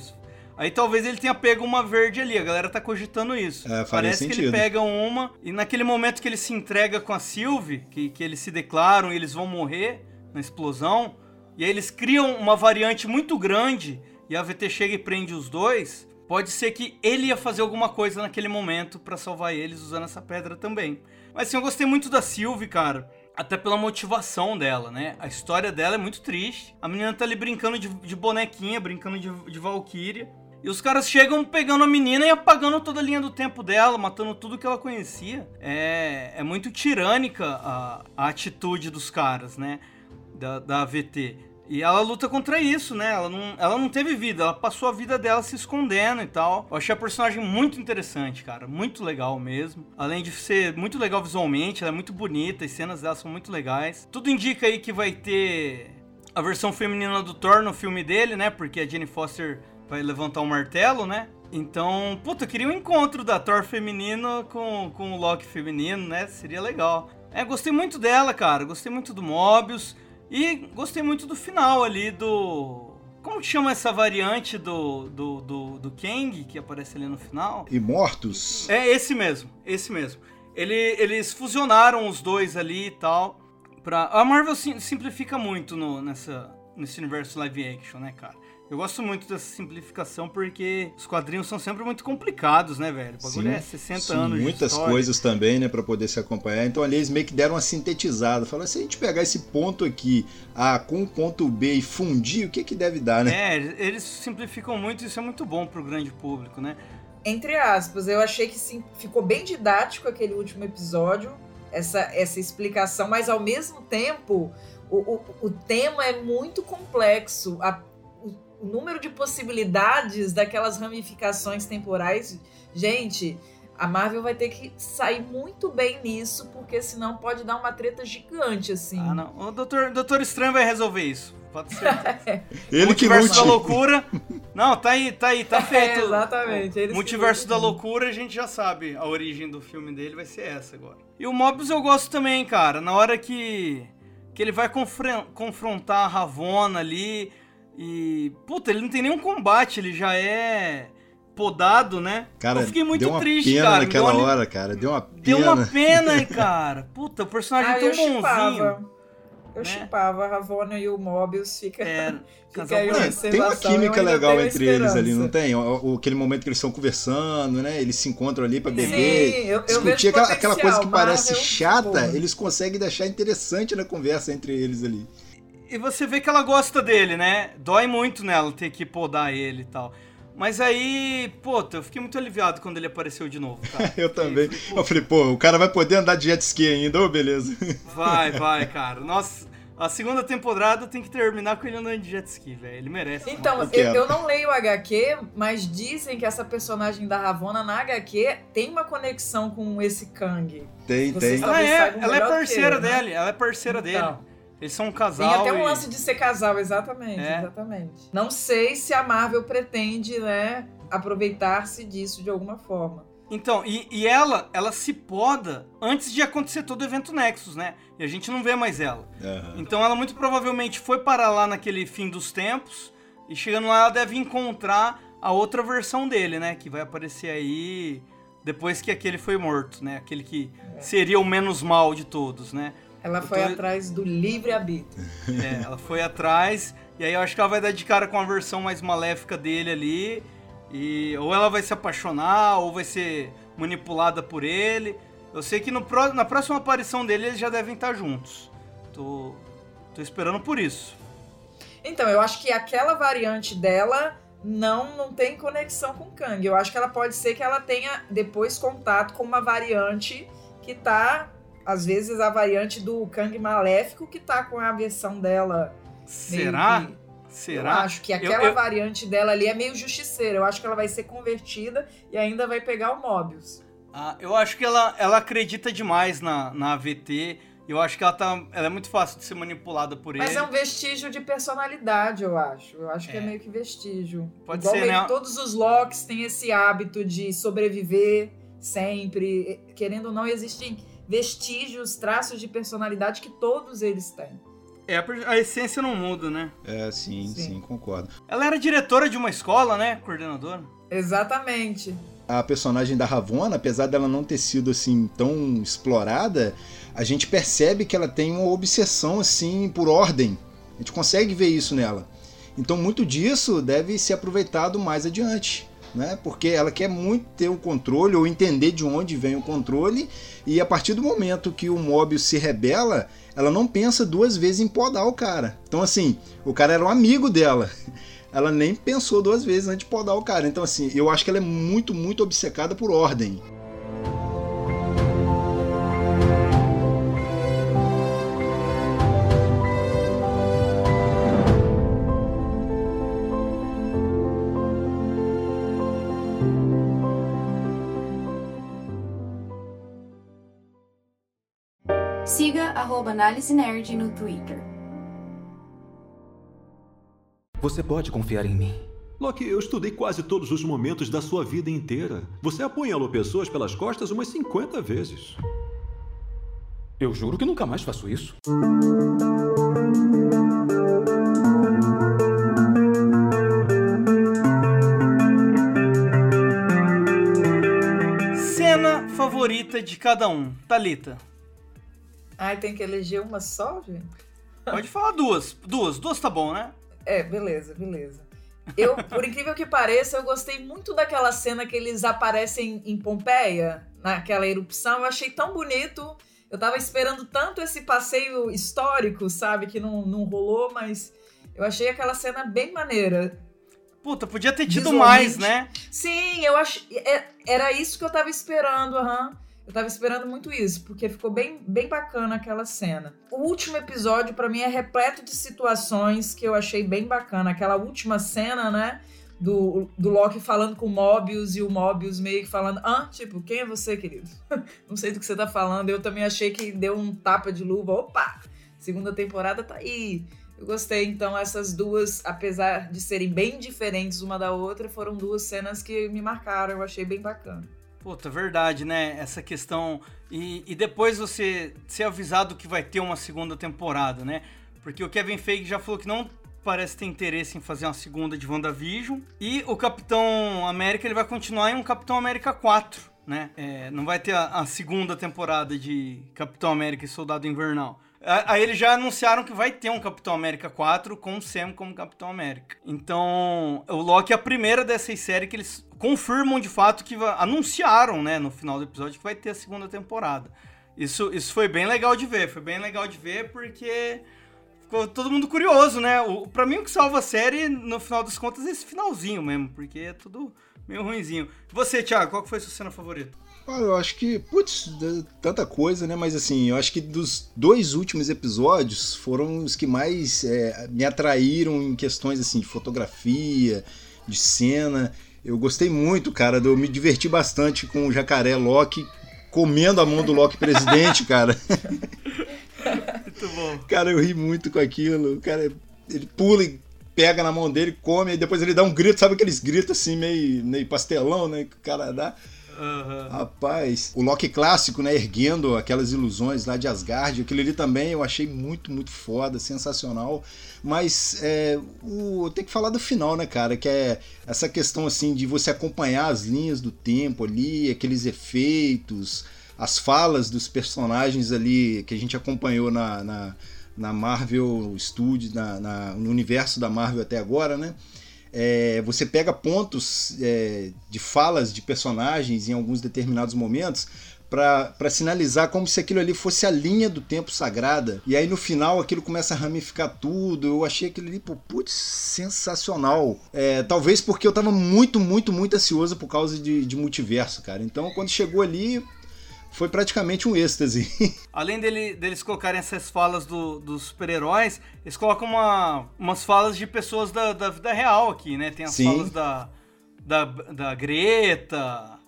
Aí talvez ele tenha pego uma verde ali, a galera tá cogitando isso. É, Parece que ele sentido. pega uma e naquele momento que ele se entrega com a Sylvie, que, que eles se declaram e eles vão morrer na explosão, e aí eles criam uma variante muito grande e a VT chega e prende os dois, pode ser que ele ia fazer alguma coisa naquele momento pra salvar eles usando essa pedra também. Mas assim, eu gostei muito da Sylvie, cara. Até pela motivação dela, né? A história dela é muito triste. A menina tá ali brincando de, de bonequinha, brincando de, de Valkyria. E os caras chegam pegando a menina e apagando toda a linha do tempo dela, matando tudo que ela conhecia. É, é muito tirânica a, a atitude dos caras, né? Da, da AVT. E ela luta contra isso, né? Ela não, ela não teve vida, ela passou a vida dela se escondendo e tal. Eu achei a personagem muito interessante, cara. Muito legal mesmo. Além de ser muito legal visualmente, ela é muito bonita, as cenas dela são muito legais. Tudo indica aí que vai ter a versão feminina do Thor no filme dele, né? Porque a Jenny Foster vai levantar um martelo, né? Então, puta, eu queria um encontro da Thor feminino com, com o Loki feminino, né? Seria legal. É, gostei muito dela, cara. Gostei muito do Mobius. E gostei muito do final ali do. Como que chama essa variante do, do, do, do Kang que aparece ali no final? Imortos? É esse mesmo, esse mesmo. Ele, eles fusionaram os dois ali e tal. Pra... A Marvel sim, simplifica muito no, nessa, nesse universo live action, né, cara? Eu gosto muito dessa simplificação porque os quadrinhos são sempre muito complicados, né, velho? O bagulho Sim, é 60 sim, anos. muitas coisas também, né, para poder se acompanhar. Então ali eles meio que deram uma sintetizada. Falaram, se a gente pegar esse ponto aqui, A com o ponto B e fundir, o que que deve dar, né? É, eles simplificam muito e isso é muito bom pro grande público, né? Entre aspas, eu achei que sim, ficou bem didático aquele último episódio, essa, essa explicação, mas ao mesmo tempo o, o, o tema é muito complexo. A, o, número de possibilidades daquelas ramificações temporais, gente, a Marvel vai ter que sair muito bem nisso, porque senão pode dar uma treta gigante, assim. Ah, não. O Doutor, Doutor Estranho vai resolver isso. Pode ser. Ele que Multiverso da lute. loucura. Não, tá aí, tá aí, tá feito. É, exatamente, eles que Multiverso da loucura, a gente já sabe. A origem do filme dele vai ser essa agora. E o Mobius eu gosto também, cara. Na hora que, que ele vai confrontar a Ravonna ali. E. Puta, ele não tem nenhum combate, ele já é podado, né? Cara, eu fiquei muito deu uma triste, pena cara. naquela deu uma- hora, cara. Deu uma pena. Deu uma pena, cara. Puta, o personagem Ah, tão eu bonzinho. Eu né? chipava a Ravonna e o Mobius, fica, É, fica casal aí uma. Tem uma eu química legal tenho entre eles ali, não tem? O, o- aquele momento que eles estão conversando, né? Eles se encontram ali pra Sim, beber. eu, eu discutir vejo aquela, aquela coisa que potencial, parece Marvel, chata, porra. eles conseguem deixar interessante na conversa entre eles ali. E você vê que ela gosta dele, né? Dói muito nela ter que podar ele e tal. Mas aí, puta, eu fiquei muito aliviado quando ele apareceu de novo, cara. Eu também. Eu falei, pô, o cara vai poder andar de jet ski ainda, ô, beleza. Vai, vai, cara. Nossa, a segunda temporada tem que terminar com ele andando de jet ski, velho. Ele merece. Então, Eu eu, não leio o HQ, mas dizem que essa personagem da Ravonna na HQ tem uma conexão com esse Kang. Tem, Vocês tem. ela é, ela é parceira né? dele, ela é parceira dele. Eles são um Tem casal. até um e- lance de ser casal, exatamente, É. exatamente. Não sei se a Marvel pretende, né, aproveitar-se disso de alguma forma. Então, e, e ela, ela se poda antes de acontecer todo o evento Nexus, né? E a gente não vê mais ela. Aham. Então ela muito provavelmente foi para lá naquele fim dos tempos e chegando lá ela deve encontrar a outra versão dele, né? Que vai aparecer aí depois que aquele foi morto, né? Aquele que seria o menos mal de todos, né? Ela foi atrás do livre-arbítrio. É, ela foi atrás e aí eu acho que ela vai dar de cara com a versão mais maléfica dele ali e ou ela vai se apaixonar ou vai ser manipulada por ele. Eu sei que no na próxima aparição dele eles já devem estar juntos. Tô, tô esperando por isso. Então, eu acho que aquela variante dela não, não tem conexão com o Kang. Eu acho que ela pode ser que ela tenha depois contato com uma variante que tá. Às vezes a variante do Kang maléfico que tá com a versão dela. Será? que- Será? Eu acho que aquela eu- variante dela ali é meio justiceira. Eu acho que ela vai ser convertida e ainda vai pegar o Mobius. Ah, eu acho que ela, ela acredita demais na, na AVT. Eu acho que ela, tá, ela é muito fácil de ser manipulada por Mas ele. é um vestígio de personalidade, eu acho. Eu acho que é É. meio que vestígio. Pode Igual ser, meio né? todos os Locks têm esse hábito de sobreviver sempre. Querendo ou não, existem vestígios, traços de personalidade que todos eles têm. É, a, essência não muda, né? É, sim, Sim. sim, concordo. Ela era diretora de uma escola, né? Coordenadora. Exatamente. A personagem da Ravonna, apesar dela não ter sido assim tão explorada, a gente percebe que ela tem uma obsessão assim por ordem. A gente consegue ver isso nela. Então muito disso deve ser aproveitado mais adiante, né? Porque ela quer muito ter o controle ou entender de onde vem o controle e a partir do momento que o Mobius se rebela, ela não pensa duas vezes em podar o cara. Então assim, o cara era um amigo dela. ela nem pensou duas vezes antes de podar o cara. Então, assim, eu acho que ela é muito, muito obcecada por ordem. Arroba Análise Nerd no Twitter. Você pode confiar em mim. Loki, eu estudei quase todos os momentos da sua vida inteira. Você apunhalou pessoas pelas costas umas 50 vezes. Eu juro que nunca mais faço isso. Cena favorita de cada um. Talita. Ai, tem que eleger uma só, gente? Pode falar duas. Duas. Duas tá bom, né? É, beleza, beleza. Eu, por incrível que pareça, eu gostei muito daquela cena que eles aparecem em Pompeia, naquela erupção. Eu achei tão bonito. Eu tava esperando tanto esse passeio histórico, sabe? Que não, não rolou, mas eu achei aquela cena bem maneira. Puta, podia ter tido mais, né? Sim, eu acho. é- Era isso que eu tava esperando, aham. Eu tava esperando muito isso, porque ficou bem, bem bacana aquela cena. O último episódio, pra mim, é repleto de situações que eu achei bem bacana. Aquela última cena, né? Do, do Loki falando com o Mobius e o Mobius meio que falando: Ah, tipo, quem é você, querido? Não sei do que você tá falando. Eu também achei que deu um tapa de luva. Opa! Segunda temporada tá aí. Eu gostei, então, essas duas, apesar de serem bem diferentes uma da outra, foram duas cenas que me marcaram, eu achei bem bacana. Puta, verdade, né? Essa questão. E, e depois você ser avisado que vai ter uma segunda temporada, né? Porque o Kevin Feige já falou que não parece ter interesse em fazer uma segunda de WandaVision. E o Capitão América ele vai continuar em um Capitão América 4, né? É, não vai ter a, a segunda temporada de Capitão América e Soldado Invernal. Aí eles já anunciaram que vai ter um Capitão América 4 com o Sam como Capitão América. Então, o Loki é a primeira dessas séries que eles confirmam de fato que anunciaram, né, no final do episódio que vai ter a segunda temporada. Isso, isso foi bem legal de ver, foi bem legal de ver porque ficou todo mundo curioso, né? O, mim o que salva a série, no final das contas, é esse finalzinho mesmo, porque é tudo meio ruinzinho. Você, Thiago, qual que foi a sua cena favorita? Olha, eu acho que, putz, tanta coisa, né? Mas assim, eu acho que dos dois últimos episódios foram os que mais é, me atraíram em questões assim de fotografia, de cena. Eu gostei muito, cara, eu me diverti bastante com o jacaré Loki comendo a mão do Loki presidente, cara. Muito bom. Cara, eu ri muito com aquilo. O cara, ele pula e pega na mão dele, come, e depois ele dá um grito, sabe aqueles gritos assim, meio, meio pastelão, né? Que o cara dá. Rapaz, o Loki clássico, né? Erguendo aquelas ilusões lá de Asgard, aquilo ali também eu achei muito, muito foda, sensacional. Mas é, o, tem que falar do final, né, cara? Que é essa questão assim de você acompanhar as linhas do tempo ali, aqueles efeitos, as falas dos personagens ali que a gente acompanhou na, na, na Marvel Studios, na, na- no universo da Marvel até agora, né? É, você pega pontos é, de falas de personagens em alguns determinados momentos para sinalizar como se aquilo ali fosse a linha do tempo sagrada. E aí no final aquilo começa a ramificar tudo. Eu achei aquilo ali, pô, putz, sensacional. É, talvez porque eu tava muito, muito, muito ansioso por causa de, de multiverso, cara. Então quando chegou ali, foi praticamente um êxtase. Além dele- deles colocarem essas falas do- dos super-heróis, eles colocam uma- umas falas de pessoas da, da vida real aqui, né? Tem as Sim. falas da, da, da Greta,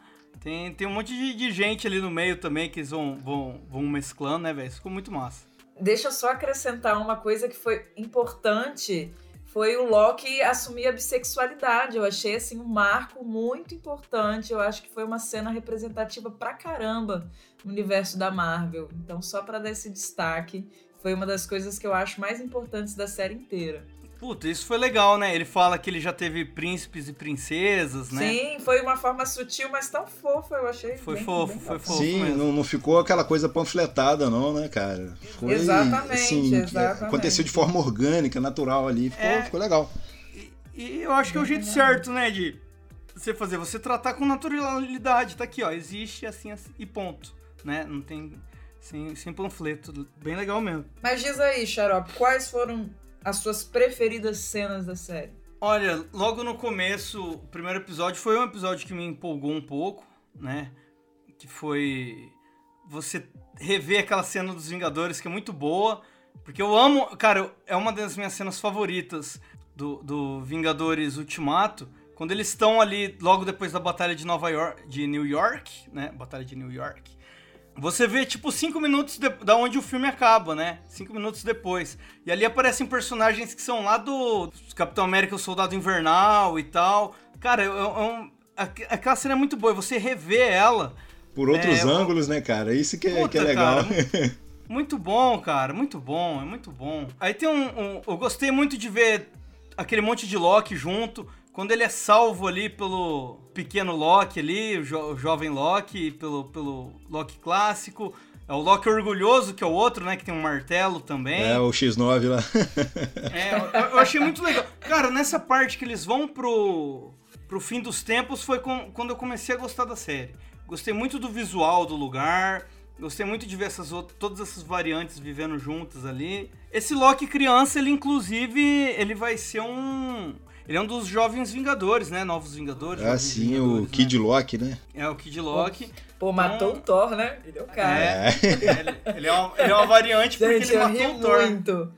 tem, tem um monte de, de gente ali no meio também que eles vão, vão, vão mesclando, né, velho? Isso ficou muito massa. Deixa eu só acrescentar uma coisa que foi importante. Foi o Loki assumir a bissexualidade. Eu achei assim um marco muito importante. Eu acho que foi uma cena representativa pra caramba no universo da Marvel. Então, só pra dar esse destaque, foi uma das coisas que eu acho mais importantes da série inteira. Puta, isso foi legal, né? Ele fala que ele já teve príncipes e princesas, né? Sim, foi uma forma sutil, mas tão fofa, eu achei. Foi bem- fofo, bem foi fofo Sim, mesmo. não, não ficou aquela coisa panfletada, não, né, cara? Foi, Exatamente, assim, exatamente. Aconteceu de forma orgânica, natural ali. Ficou, É. ficou legal. E eu acho que é o jeito certo, né, de você fazer, você tratar com naturalidade, tá aqui, ó, existe assim, assim e ponto, né? Não tem sem, sem panfleto, bem legal mesmo. Mas diz aí, Xarope, quais foram as suas preferidas cenas da série? Olha, logo no começo, o primeiro episódio foi um episódio que me empolgou um pouco, né? Que foi você rever aquela cena dos Vingadores que é muito boa, porque eu amo, cara, é uma das minhas cenas favoritas do, do Vingadores Ultimato, quando eles estão ali logo depois da batalha de Nova York, de New York, né? Batalha de New York. Você vê, tipo, cinco minutos de, da onde o filme acaba, né? Cinco minutos depois. E ali aparecem personagens que são lá do Capitão América, o Soldado Invernal e tal. Cara, é, é um, aquela cena é muito boa. Você rever ela. Por outros é, ângulos, né, cara? Isso que é, Puta, que é legal. Cara, muito bom, cara. Muito bom, é muito bom. Aí tem um, um. Eu gostei muito de ver aquele monte de Loki junto quando ele é salvo ali pelo pequeno Loki ali, o, jo o jovem Loki, pelo, pelo Loki clássico. É o Loki orgulhoso, que é o outro, né? Que tem um martelo também. É, o X9 lá. é, eu, eu, achei muito legal. Cara, nessa parte que eles vão pro, pro fim dos tempos foi com, quando eu comecei a gostar da série. Gostei muito do visual do lugar. Gostei muito de ver essas outras, todas essas variantes vivendo juntas ali. Esse Loki criança, ele inclusive, ele vai ser um ele é um dos jovens Vingadores, né? Novos Vingadores. Ah, sim, Vingadores, o Kid né? Loki, né? É, o Kid Loki. Pô, matou então, o Thor, né? Ele é o cara. É, ele, ele, é, uma, ele é uma variante porque ele matou o Thor. muito.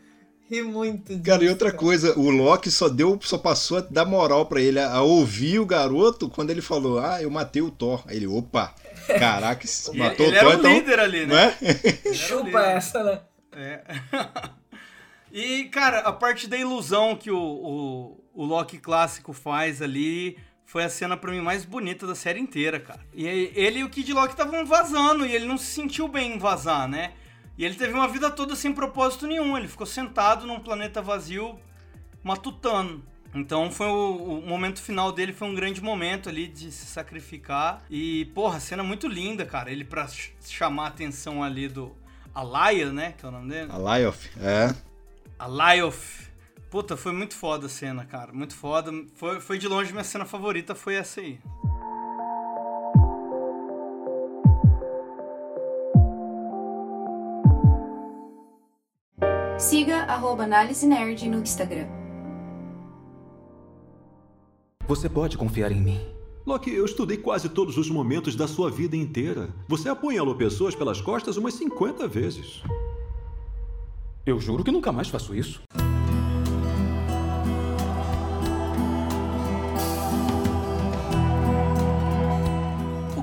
Ri muito. Disso, cara, e outra coisa, o Loki só deu, só passou a dar moral para ele, a, a, ouvir o garoto quando ele falou: Ah, eu matei o Thor. Aí ele, opa, caraca, matou ele o Thor, era o então. líder ali, né? É? Chupa essa, né? É. E, cara, a parte da ilusão que o, o, o Loki clássico faz ali foi a cena para mim mais bonita da série inteira, cara. E ele e o Kid Loki estavam vazando e ele não se sentiu bem em vazar, né? E ele teve uma vida toda sem propósito nenhum. Ele ficou sentado num planeta vazio, matutando. Então foi o, o, momento final dele foi um grande momento ali de se sacrificar. E, porra, cena muito linda, cara. Ele pra chamar a atenção ali do Alaya, né? Que é o nome dele. Alayoth, é. A Lyoth. Puta, foi muito foda a cena, cara. Muito foda. Foi, foi de longe minha cena favorita, foi essa aí. Siga arroba Análise Nerd no Instagram. Você pode confiar em mim. Loki, eu estudei quase todos os momentos da sua vida inteira. Você apunhalou pessoas pelas costas umas 50 vezes. Eu juro que nunca mais faço isso.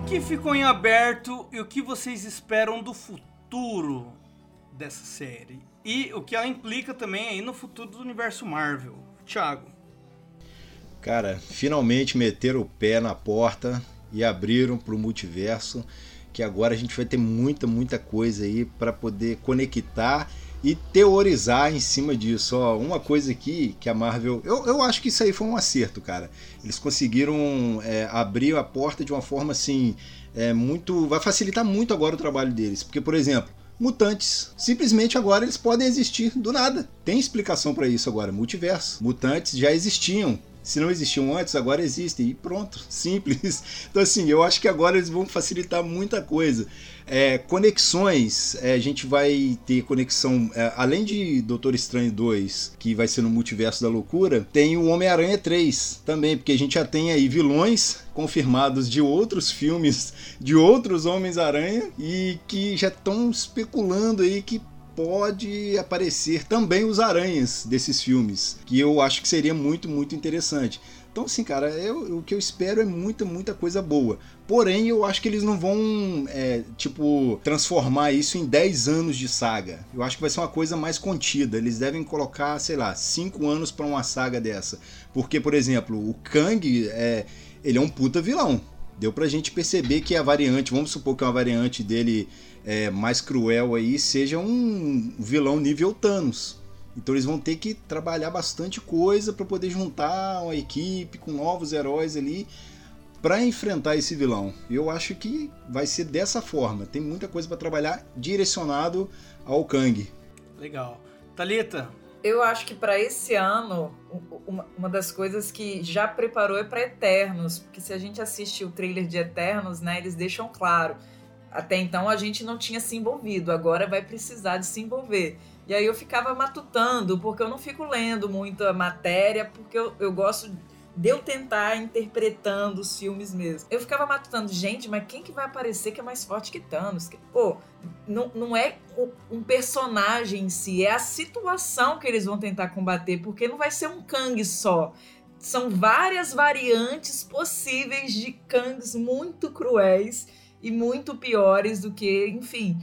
Que ficou em aberto e o que vocês esperam do futuro dessa série? E o que ela implica também aí no futuro do universo Marvel? Thiago. Cara, finalmente meteram o pé na porta e abriram para o multiverso, que agora a gente vai ter muita, muita coisa aí para poder conectar e teorizar em cima disso. Ó, uma coisa aqui que a Marvel. Eu, eu acho que isso aí foi um acerto, cara. Eles conseguiram é, abrir a porta de uma forma assim. É, muito. Vai facilitar muito agora o trabalho deles. Porque, por exemplo, mutantes. Simplesmente agora eles podem existir do nada. Tem explicação para isso agora. Multiverso. Mutantes já existiam. Se não existiam antes, agora existem. E pronto, simples. Então, assim, eu acho que agora eles vão facilitar muita coisa. É, conexões, é, a gente vai ter conexão, é, além de Doutor Estranho 2, que vai ser no Multiverso da Loucura, tem o Homem-Aranha 3 também, porque a gente já tem aí vilões confirmados de outros filmes, de outros Homens-Aranha, e que já estão especulando aí que pode aparecer também os aranhas desses filmes, que eu acho que seria muito, muito interessante. Então, assim, cara, eu, o que eu espero é muita, muita coisa boa. Porém, eu acho que eles não vão, é, tipo, transformar isso em 10 anos de saga. Eu acho que vai ser uma coisa mais contida. Eles devem colocar, sei lá, 5 anos para uma saga dessa. Porque, por exemplo, o Kang, é, ele é um puta vilão. Deu pra gente perceber que a variante, vamos supor que uma variante dele é, mais cruel aí seja um vilão nível Thanos. Então eles vão ter que trabalhar bastante coisa para poder juntar uma equipe com novos heróis ali para enfrentar esse vilão. Eu acho que vai ser dessa forma. Tem muita coisa para trabalhar direcionado ao Kang. Legal. Talita. Eu acho que para esse ano uma das coisas que já preparou é para Eternos, porque se a gente assiste o trailer de Eternos, né, eles deixam claro Até então a gente não tinha se envolvido, agora vai precisar de se envolver. E aí eu ficava matutando, porque eu não fico lendo muita matéria, porque eu, eu gosto de eu tentar interpretando os filmes mesmo. Eu ficava matutando, gente, mas quem que vai aparecer que é mais forte que Thanos? Pô, não, não é um personagem em si, é a situação que eles vão tentar combater, porque não vai ser um Kang só. São várias variantes possíveis de Kangs muito cruéis e muito piores do que, enfim.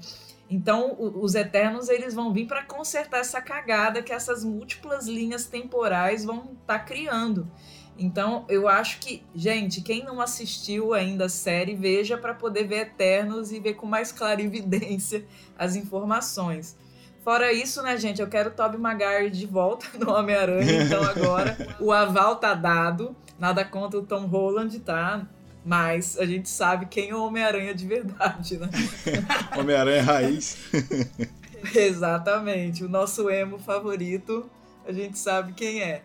Então, os Eternos eles vão vir para consertar essa cagada que essas múltiplas linhas temporais vão estar tá criando. Então, eu acho que, gente, quem não assistiu ainda a série, veja para poder ver Eternos e ver com mais clara evidência as informações. Fora isso, né, gente, eu quero o Tobey Maguire de volta no Homem-Aranha, então agora o aval tá dado. Nada contra o Tom Holland, tá? Mas a gente sabe quem é o Homem-Aranha de verdade, né? Homem-Aranha raiz. Exatamente. O nosso emo favorito, a gente sabe quem é.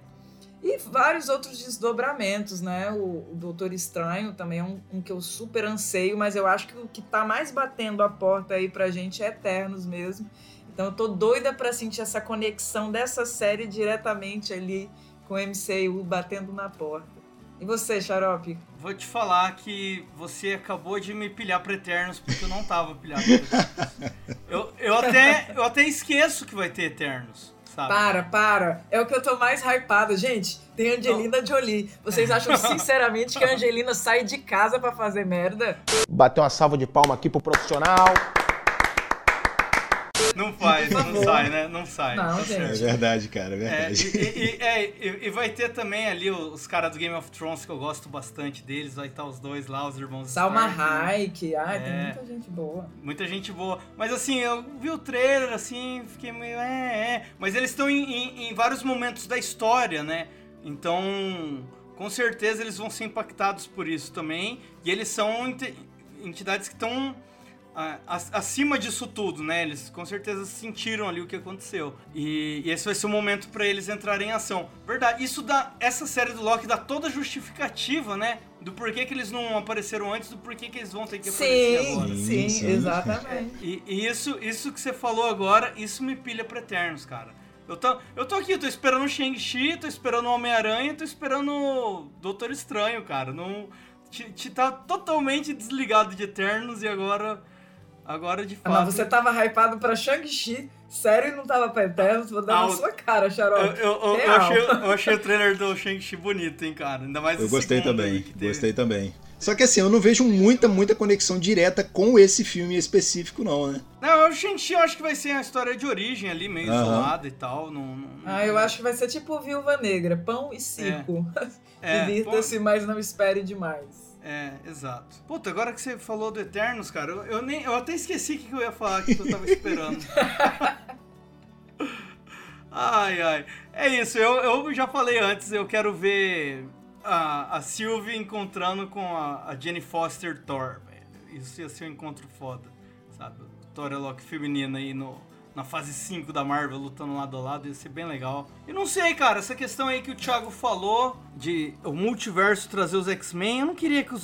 E vários outros desdobramentos, né? O, o Doutor Estranho também é um, um, que eu super anseio, mas eu acho que o que tá mais batendo a porta aí pra gente é Eternos mesmo. Então eu tô doida pra sentir essa conexão dessa série diretamente ali com o MCU batendo na porta. E você, Xarope? Vou te falar que você acabou de me pilhar pra Eternos porque eu não tava pilhado pra Eternos. eu, eu, até, eu até esqueço que vai ter Eternos. Sabe? Para, para. É o que eu tô mais hypada. Gente, tem Angelina Não. Jolie. Vocês acham sinceramente que a Angelina sai de casa para fazer merda? Bateu uma salva de palma aqui pro profissional. Não faz, não sai, né? Não sai. Não, tá gente. É verdade, cara, é verdade. É, e, e, é, e, vai ter também ali os caras do Game of Thrones, que eu gosto bastante deles. Vai estar os dois lá, os irmãos Salma Hayek. Ai, é, tem muita gente boa. Muita gente boa. Mas assim, eu vi o trailer, assim, fiquei meio... É, é. Mas eles estão em, em, em vários momentos da história, né? Então, com certeza eles vão ser impactados por isso também. E eles são entidades que estão acima disso tudo, né? Eles com certeza sentiram ali o que aconteceu. E, e esse vai ser o momento para eles entrarem em ação. Verdade, isso dá. Essa série do Loki dá toda a justificativa, né? Do porquê que eles não apareceram antes, do porquê que eles vão ter que aparecer sim, agora. Sim, sim, exatamente. E, e, isso, isso que você falou agora, isso me pilha pra Eternos, cara. Eu tô, eu tô aqui, eu tô esperando o Shang-Chi, tô esperando o Homem-Aranha, tô esperando o Doutor Estranho, cara. Não, te, te tá totalmente desligado de Eternos e agora Agora, de fato... Ah, não, você tava hypado pra Shang-Chi, sério e não tava pra Eternos? Vou dar ah, na sua cara, Xarope. Eu, eu, eu, achei, eu, achei, o trailer do Shang-Chi bonito, hein, cara. Ainda mais Eu gostei também, gostei também. Só que assim, eu não vejo muita, muita conexão direta com esse filme específico, não, né? Não, o Shang-Chi eu acho que vai ser uma história de origem ali, meio uhum. isolada e tal. Não, não, ah, eu acho que vai ser tipo Viúva Negra, pão e circo. É. é Divirta-se, mas não espere demais. É, exato. Puta, agora que você falou do Eternos, cara, eu, eu nem, eu até esqueci o que eu ia falar que eu tava esperando. ai, ai. É isso, eu, eu já falei antes, eu quero ver a, a Sylvie encontrando com a, a Jenny Foster Thor. Isso ia ser um encontro foda, sabe? Thor é Loki feminina aí no, na fase 5 da Marvel lutando lado a lado, ia ser bem legal. E não sei, cara, essa questão aí que o Thiago falou de o multiverso trazer os X-Men, eu não queria que os,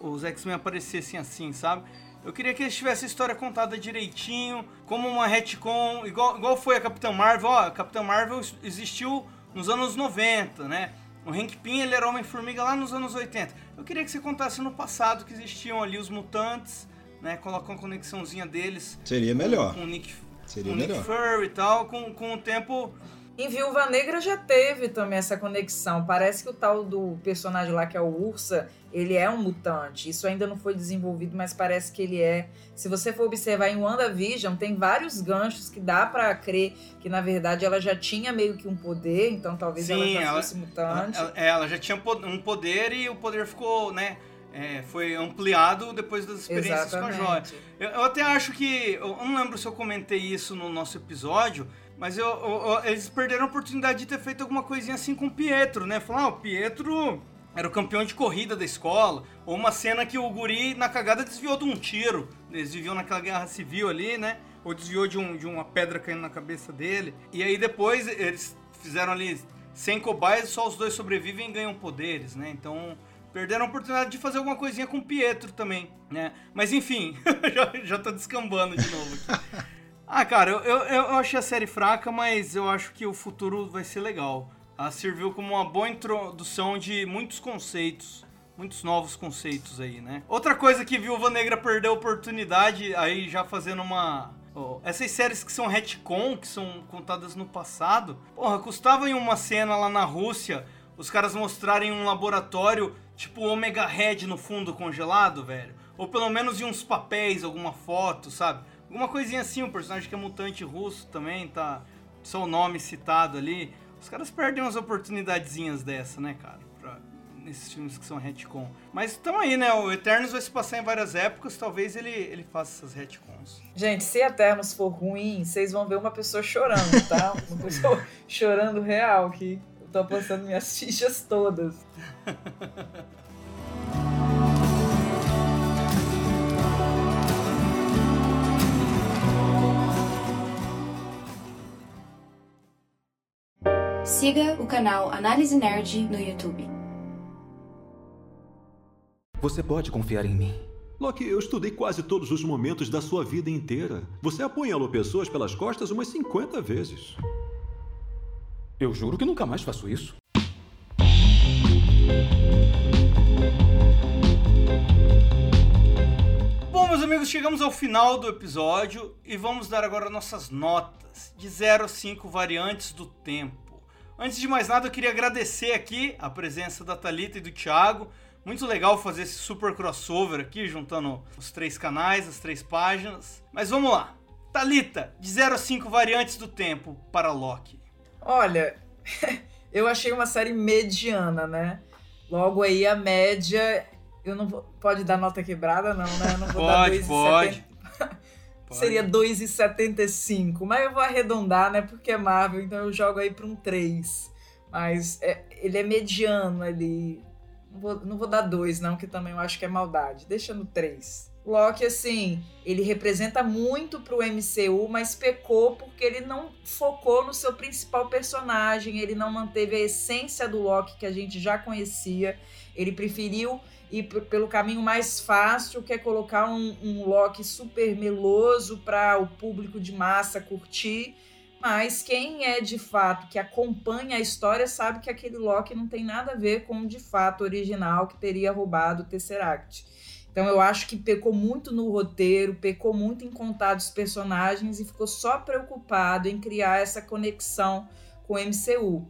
os X-Men aparecessem assim, sabe? Eu queria que eles tivessem a história contada direitinho, como uma retcon, igual, igual foi a Capitã Marvel. Ó, a Capitã Marvel existiu nos anos 90, né? O Hank Pym, ele era Homem-Formiga lá nos anos 80. Eu queria que você contasse no passado que existiam ali os mutantes, né? Colocar uma conexãozinha deles. Seria melhor. Com o Nick Seria com melhor. Fury e tal, com, com o tempo. Em Viúva Negra já teve também essa conexão. Parece que o tal do personagem lá, que é o Ursa, ele é um mutante. Isso ainda não foi desenvolvido, mas parece que ele é. Se você for observar em WandaVision, tem vários ganchos que dá para crer que, na verdade, ela já tinha meio que um poder, então talvez Sim, ela já ela, fosse mutante. Ela, ela, já tinha um poder e o poder ficou, né? é, foi ampliado depois das experiências Exatamente. com a Joia. Eu, eu, até acho que. Eu não lembro se eu comentei isso no nosso episódio, mas eu, eu, eles perderam a oportunidade de ter feito alguma coisinha assim com o Pietro, né? Falar, ah, o Pietro era o campeão de corrida da escola, ou uma cena que o guri na cagada desviou de um tiro. Eles viviam naquela guerra civil ali, né? Ou desviou de, um, de uma pedra caindo na cabeça dele. E aí depois eles fizeram ali 100 cobaias, só os dois sobrevivem e ganham poderes, né? Então Perderam a oportunidade de fazer alguma coisinha com o Pietro também, né? Mas enfim, já, já tô descambando de novo aqui. Ah, cara, eu, eu, eu achei a série fraca, mas eu acho que o futuro vai ser legal. Ela serviu como uma boa introdução de muitos conceitos, muitos novos conceitos aí, né? Outra coisa que Viúva Negra perdeu a oportunidade, aí já fazendo uma Oh, essas séries que são retcon, que são contadas no passado, porra, custava em uma cena lá na Rússia os caras mostrarem um laboratório tipo Omega Red no fundo congelado, velho. Ou pelo menos em uns papéis, alguma foto, sabe? Alguma coisinha assim, um personagem que é mutante russo também, tá? O nome citado ali. Os caras perdem umas oportunidadezinhas dessa, né, cara? Pra, nesses filmes que são retcon. Mas estão aí, né? O Eternos vai se passar em várias épocas, talvez ele, ele faça essas retcons. Gente, se Eternos for ruim, vocês vão ver uma pessoa chorando, tá? Uma pessoa chorando real, eu tô apostando minhas fichas todas. Siga o canal Análise Nerd no YouTube. Você pode confiar em mim. Loki, eu estudei quase todos os momentos da sua vida inteira. Você apunhalou pessoas pelas costas umas 50 vezes. Eu juro que nunca mais faço isso. Bom, meus amigos, chegamos ao final do episódio e vamos dar agora nossas notas de 0 a 5 variantes do tempo. Antes de mais nada, eu queria agradecer aqui a presença da Talita e do Thiago. Muito legal fazer esse super crossover aqui, juntando os três canais, as três páginas. Mas vamos lá. Talita, de 0 a 5 variantes do tempo para Loki. Olha, eu achei uma série mediana, né? Logo aí a média. Eu não vou. Pode dar nota quebrada, não, né? Eu não vou pode, dar 2,70. pode. Seria 2,75. Mas eu vou arredondar, né? Porque é Marvel, então eu jogo aí para um 3. Mas é, ele é mediano ali. Não vou, não vou dar 2, não, que também eu acho que é maldade. Deixa no 3. Loki, assim, ele representa muito pro MCU, mas pecou porque ele não focou no seu principal personagem, ele não manteve a essência do Loki que a gente já conhecia. Ele preferiu ir pelo caminho mais fácil, que é colocar um, um Loki super meloso para o público de massa curtir. Mas quem é de fato que acompanha a história sabe que aquele Loki não tem nada a ver com o de fato original que teria roubado o Tesseract. Então eu acho que pecou muito no roteiro, pecou muito em contar dos personagens e ficou só preocupado em criar essa conexão com o MCU.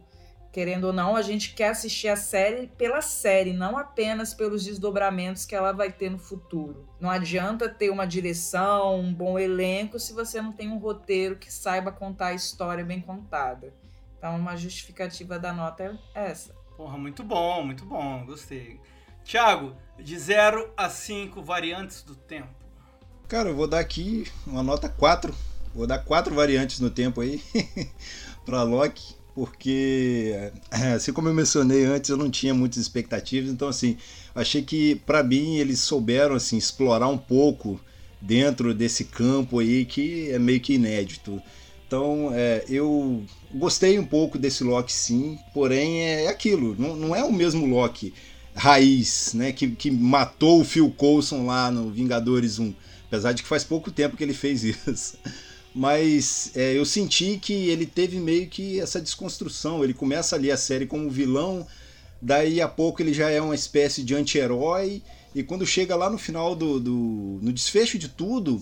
Querendo ou não, a gente quer assistir a série pela série, não apenas pelos desdobramentos que ela vai ter no futuro. Não adianta ter uma direção, um bom elenco, se você não tem um roteiro que saiba contar a história bem contada. Então, uma justificativa da nota é essa. Porra, muito bom, muito bom, gostei. Thiago, de 0 a 5 variantes do tempo. Cara, eu vou dar aqui uma nota 4. Vou dar quatro variantes no tempo aí para Loki, porque assim como eu mencionei antes, eu não tinha muitas expectativas, então assim, achei que para mim eles souberam assim explorar um pouco dentro desse campo aí que é meio que inédito. Então, é, eu gostei um pouco desse Loki sim, porém é aquilo, não, não é o mesmo Loki raiz, né, que, que matou o Phil Coulson lá no Vingadores 1, apesar de que faz pouco tempo que ele fez isso. Mas é, eu senti que ele teve meio que essa desconstrução. Ele começa ali a série como vilão, daí a pouco ele já é uma espécie de anti-herói, e quando chega lá no final do, do no desfecho de tudo,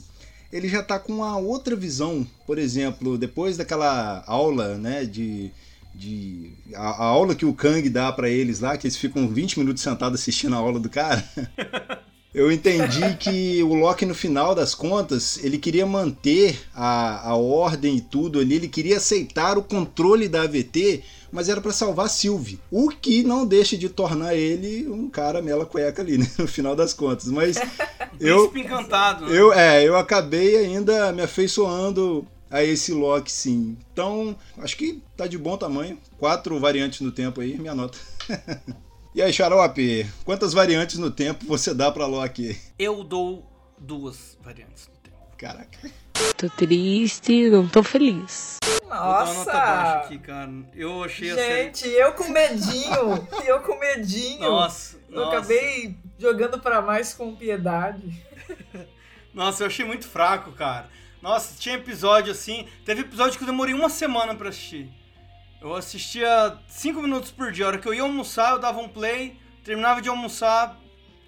ele já está com uma outra visão. Por exemplo, depois daquela aula né, de, de a, a, aula que o Kang dá para eles lá, que eles ficam 20 minutos sentados assistindo a aula do cara. Eu entendi que o Loki, no final das contas, ele queria manter a, a ordem e tudo ali, ele queria aceitar o controle da AVT, mas era para salvar Sylvie. O que não deixa de tornar ele um cara mela cueca ali, né? No final das contas. Mas eu. encantado. Né? Eu, é, eu acabei ainda me afeiçoando a esse Loki, sim. Então, acho que tá de bom tamanho. Quatro variantes no tempo aí, minha nota. e aí, Xarope, quantas variantes no tempo você dá pra Loki? Eu dou duas variantes no tempo. Caraca. Tô triste, não tô feliz. Vou dar uma nota baixa Nossa! aqui, cara. Eu achei série. Gente, eu com medinho. eu com medinho. Nossa, Eu nossa. acabei jogando pra mais com piedade. Nossa, eu achei muito fraco, cara. Nossa, tinha episódio assim. Teve episódio que eu demorei uma semana pra assistir. Eu assistia 5 minutos por dia. A hora que eu ia almoçar, eu dava um play, terminava de almoçar,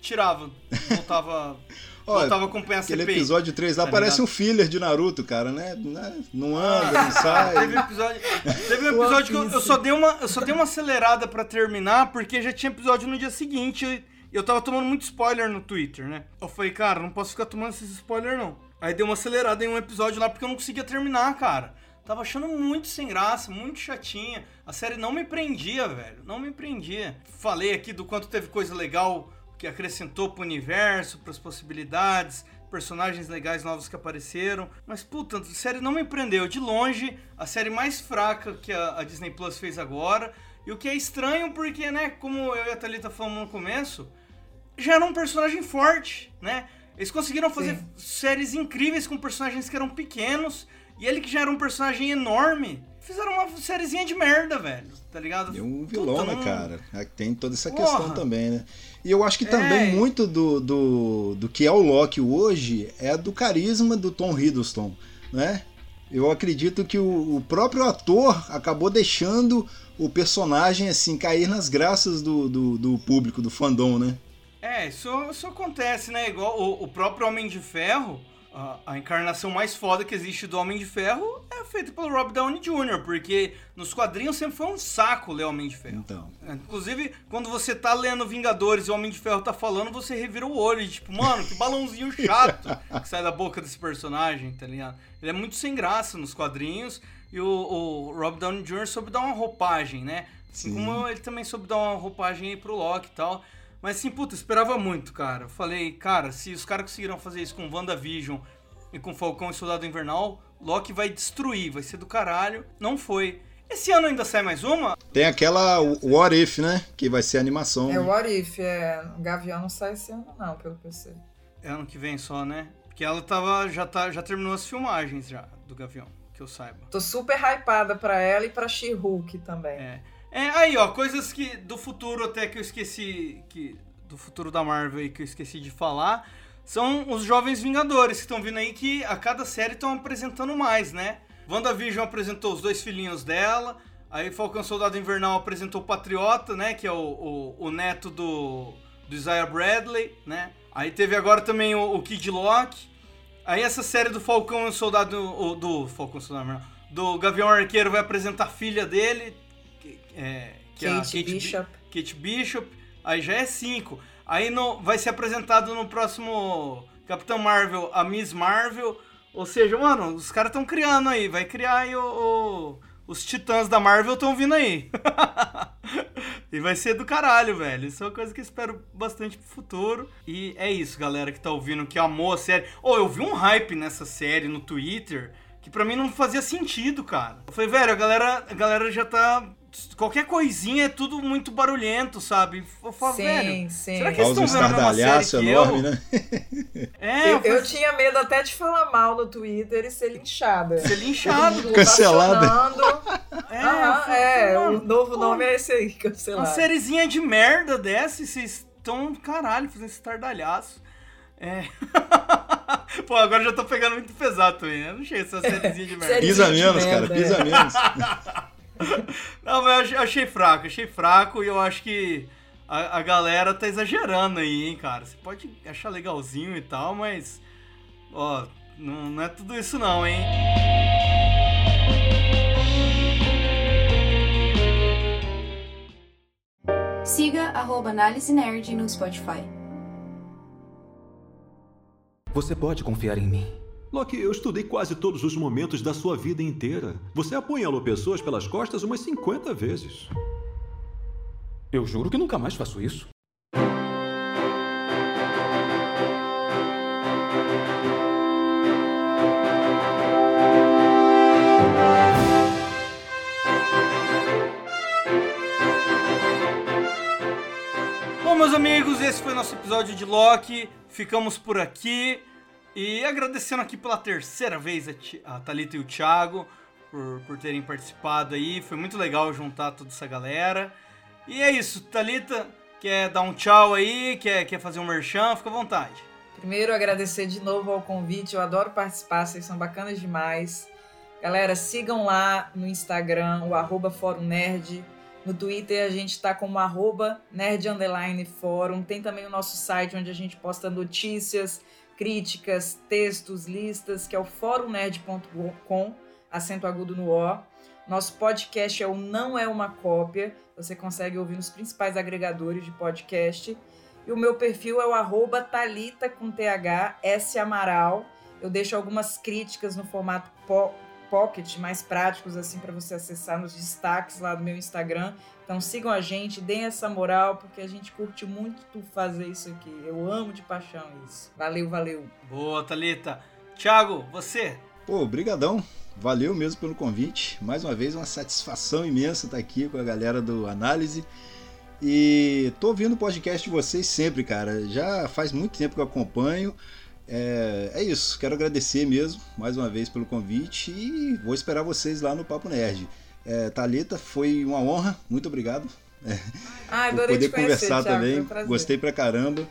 tirava. Voltava. Olha, voltava a acompanhar a Aquele CPI. episódio 3 lá tá parece ligado? um filler de Naruto, cara, né? Né? Não anda, não sai. Teve um episódio, teve um episódio que eu, eu só dei uma, eu só dei uma acelerada pra terminar, porque já tinha episódio no dia seguinte e eu tava tomando muito spoiler no Twitter, né? Eu falei, cara, não posso ficar tomando esses spoiler não. Aí dei uma acelerada em um episódio lá porque eu não conseguia terminar, cara. Tava achando muito sem graça, muito chatinha. A série não me prendia, velho. Não me prendia. Falei aqui do quanto teve coisa legal que acrescentou pro universo, pras possibilidades, personagens legais novos que apareceram. Mas, puta, a série não me prendeu. De longe, a série mais fraca que a, a Disney Plus fez agora. E o que é estranho porque, né, como eu e a Thalita falamos no começo, já era um personagem forte, né? Eles conseguiram fazer Sim. séries incríveis com personagens que eram pequenos. E ele que já era um personagem enorme, fizeram uma sériezinha de merda, velho. Tá ligado? E um vilão, Puta, né, não- cara? É, Tem toda essa Porra. questão também, né? E eu acho que É. também muito do, do, do que é o Loki hoje é do carisma do Tom Hiddleston, né? Eu acredito que o, o próprio ator acabou deixando o personagem assim cair nas graças do, do, do público, do fandom, né? É, isso, isso acontece, né? Igual o, o próprio Homem de Ferro, a, a encarnação mais foda que existe do Homem de Ferro é feita pelo Rob Downey Jr., porque nos quadrinhos sempre foi um saco ler Homem de Ferro. Então. É, Inclusive, quando você tá lendo Vingadores e o Homem de Ferro tá falando, você revira o olho, e tipo, mano, que balãozinho chato que sai da boca desse personagem, tá ligado? Ele é muito sem graça nos quadrinhos e o, o Rob Downey Jr. soube dar uma roupagem, né? Assim Sim. como ele também soube dar uma roupagem aí pro Loki e tal. Mas assim, puta, esperava muito, cara. Eu falei, cara, se os caras conseguiram fazer isso com WandaVision e com Falcão e Soldado Invernal, Loki vai destruir, vai ser do caralho. Não foi. Esse ano ainda sai mais uma? Tem aquela What If, né? Que vai ser animação. É o What If, é. O Gavião não sai esse ano, não, pelo que eu sei. É ano que vem só, né? Porque ela tava. Já, tá, já terminou as filmagens já, do Gavião, que eu saiba. Tô super hypada pra ela e pra She-Hulk também. É. É, aí, ó, coisas que do futuro até que eu esqueci. que Do futuro da Marvel aí que eu esqueci de falar. São os Jovens Vingadores que estão vindo aí que a cada série estão apresentando mais, né? WandaVision apresentou os dois filhinhos dela. Aí Falcão Soldado Invernal apresentou o Patriota, né? Que é o, o, o neto do, do Isaiah Bradley, né? Aí teve agora também o, o Kid Loki. Aí essa série do Falcão e o Soldado. o- do Falcão Soldado Invernal. Do Gavião Arqueiro vai apresentar a filha dele. É, que é Kate Kate Bishop. Bi- Kate Bishop. Aí já é cinco. Aí no, vai ser apresentado no próximo Capitão Marvel a Miss Marvel. Ou seja, mano, os caras estão criando aí. Vai criar aí o, o- os titãs da Marvel estão vindo aí. e vai ser do caralho, velho. Isso é uma coisa que eu espero bastante pro futuro. E é isso, galera que tá ouvindo, que amou a série. Ô, eu vi um hype nessa série no Twitter que pra mim não fazia sentido, cara. Eu falei, velho, a galera, a galera já tá. Qualquer coisinha é tudo muito barulhento, sabe? Eu falo, Sim, velho. sim. Será que eles Causa um estão vendo a mesma estardalhaço série que enorme, eu? né? É, eu, falei, eu tinha medo até de falar mal no Twitter e ser linchada. Ser linchado. Cancelada. É, Aham, eu é, o novo pô, nome é esse aí, Uma cancelado. sériezinha de merda dessa e vocês estão, caralho, fazendo esse estardalhaço. É. Pô, agora já tô pegando muito pesado também, né? Eu não achei essa sériezinha de merda. Pisa menos, cara, pisa é. menos. Não, mas eu achei, fraco, achei fraco e eu acho que a, a galera tá exagerando aí, hein, cara. Você pode achar legalzinho e tal, mas. Ó, não, não é tudo isso não, hein? Siga arroba Análise Nerd no Spotify. Você pode confiar em mim. Loki, eu estudei quase todos os momentos da sua vida inteira. Você apunhalou pessoas pelas costas umas 50 vezes. Eu juro que nunca mais faço isso. Bom, meus amigos, esse foi nosso episódio de Loki. Ficamos por aqui. E agradecendo aqui pela terceira vez a, Ti- a Thalita e o Thiago por, por terem participado aí. Foi muito legal juntar toda essa galera. E é isso, Thalita, quer dar um tchau aí? Quer, quer fazer um merchan? Fica à vontade. Primeiro, agradecer de novo ao convite. Eu adoro participar, vocês são bacanas demais. Galera, sigam lá no Instagram, o arroba Fórum Nerd. No Twitter a gente tá como arroba Nerd Underline Fórum. Tem também o nosso site onde a gente posta notícias, críticas, textos, listas, que é o forumnerd.com, acento agudo no O. Nosso podcast é o Não É Uma Cópia. Você consegue ouvir nos principais agregadores de podcast. E o meu perfil é o arroba Thalita com TH, S Amaral. Eu deixo algumas críticas no formato pocket, mais práticos, assim, para você acessar nos destaques lá do meu Instagram. Então sigam a gente, deem essa moral, porque a gente curte muito fazer isso aqui. Eu amo de paixão isso. Valeu, valeu. Boa, Thalita. Thiago, você? Pô, brigadão. Valeu mesmo pelo convite. Mais uma vez, uma satisfação imensa estar aqui com a galera do Análise. E tô ouvindo o podcast de vocês sempre, cara. Já faz muito tempo que eu acompanho. É, é isso, quero agradecer mesmo mais uma vez pelo convite e vou esperar vocês lá no Papo Nerd. É, Thalita, foi uma honra, muito obrigado. É, Ah, por adorei poder conhecer, conversar Thiago, também, um gostei pra caramba.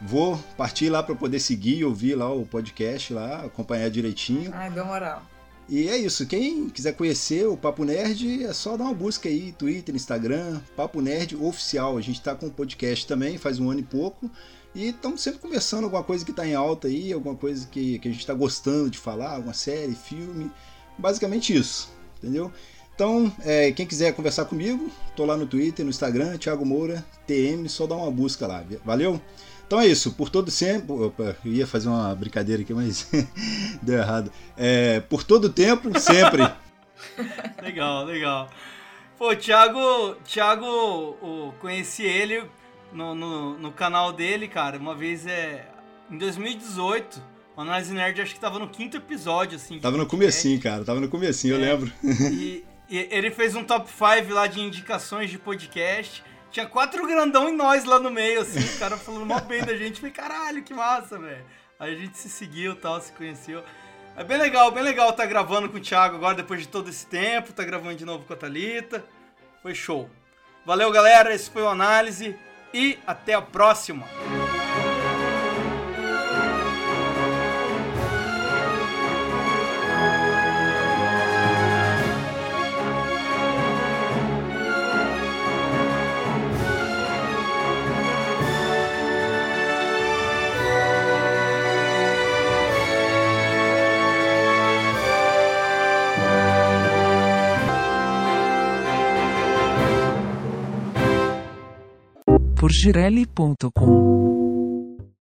Vou partir lá para poder seguir e ouvir lá o podcast lá, acompanhar direitinho. Ai, deu moral. E é isso, quem quiser conhecer o Papo Nerd é só dar uma busca aí, Twitter, Instagram, Papo Nerd Oficial. A gente tá com um podcast também, faz um ano e pouco. E estamos sempre conversando alguma coisa que tá em alta aí, alguma coisa que, que a gente tá gostando de falar, alguma série, filme. Basicamente isso, entendeu? Então, é, quem quiser conversar comigo, tô lá no Twitter, no Instagram, Thiago Moura, TM, só dá uma busca lá, valeu? Então é isso, por todo tempo. Opa, eu ia fazer uma brincadeira aqui, mas deu errado. É, por todo tempo, sempre. legal, legal. Pô, Thiago, Thiago, conheci ele no, no, no, canal dele, cara, uma vez é. Em 2018, o Análise Nerd acho que tava no quinto episódio, assim. Tava no comecinho, cara, tava no comecinho, é, eu lembro. E, e, ele fez um top 5 lá de indicações de podcast. Tinha quatro grandão e nós lá no meio, assim, o cara falando mal bem da gente. Falei, caralho, que massa, velho. Aí a gente se seguiu e tal, se conheceu. É bem legal, bem legal estar tá gravando com o Thiago agora, depois de todo esse tempo. Tá gravando de novo com a Thalita. Foi show. Valeu, galera. Esse foi o Análise. E até a próxima. porgirelli.com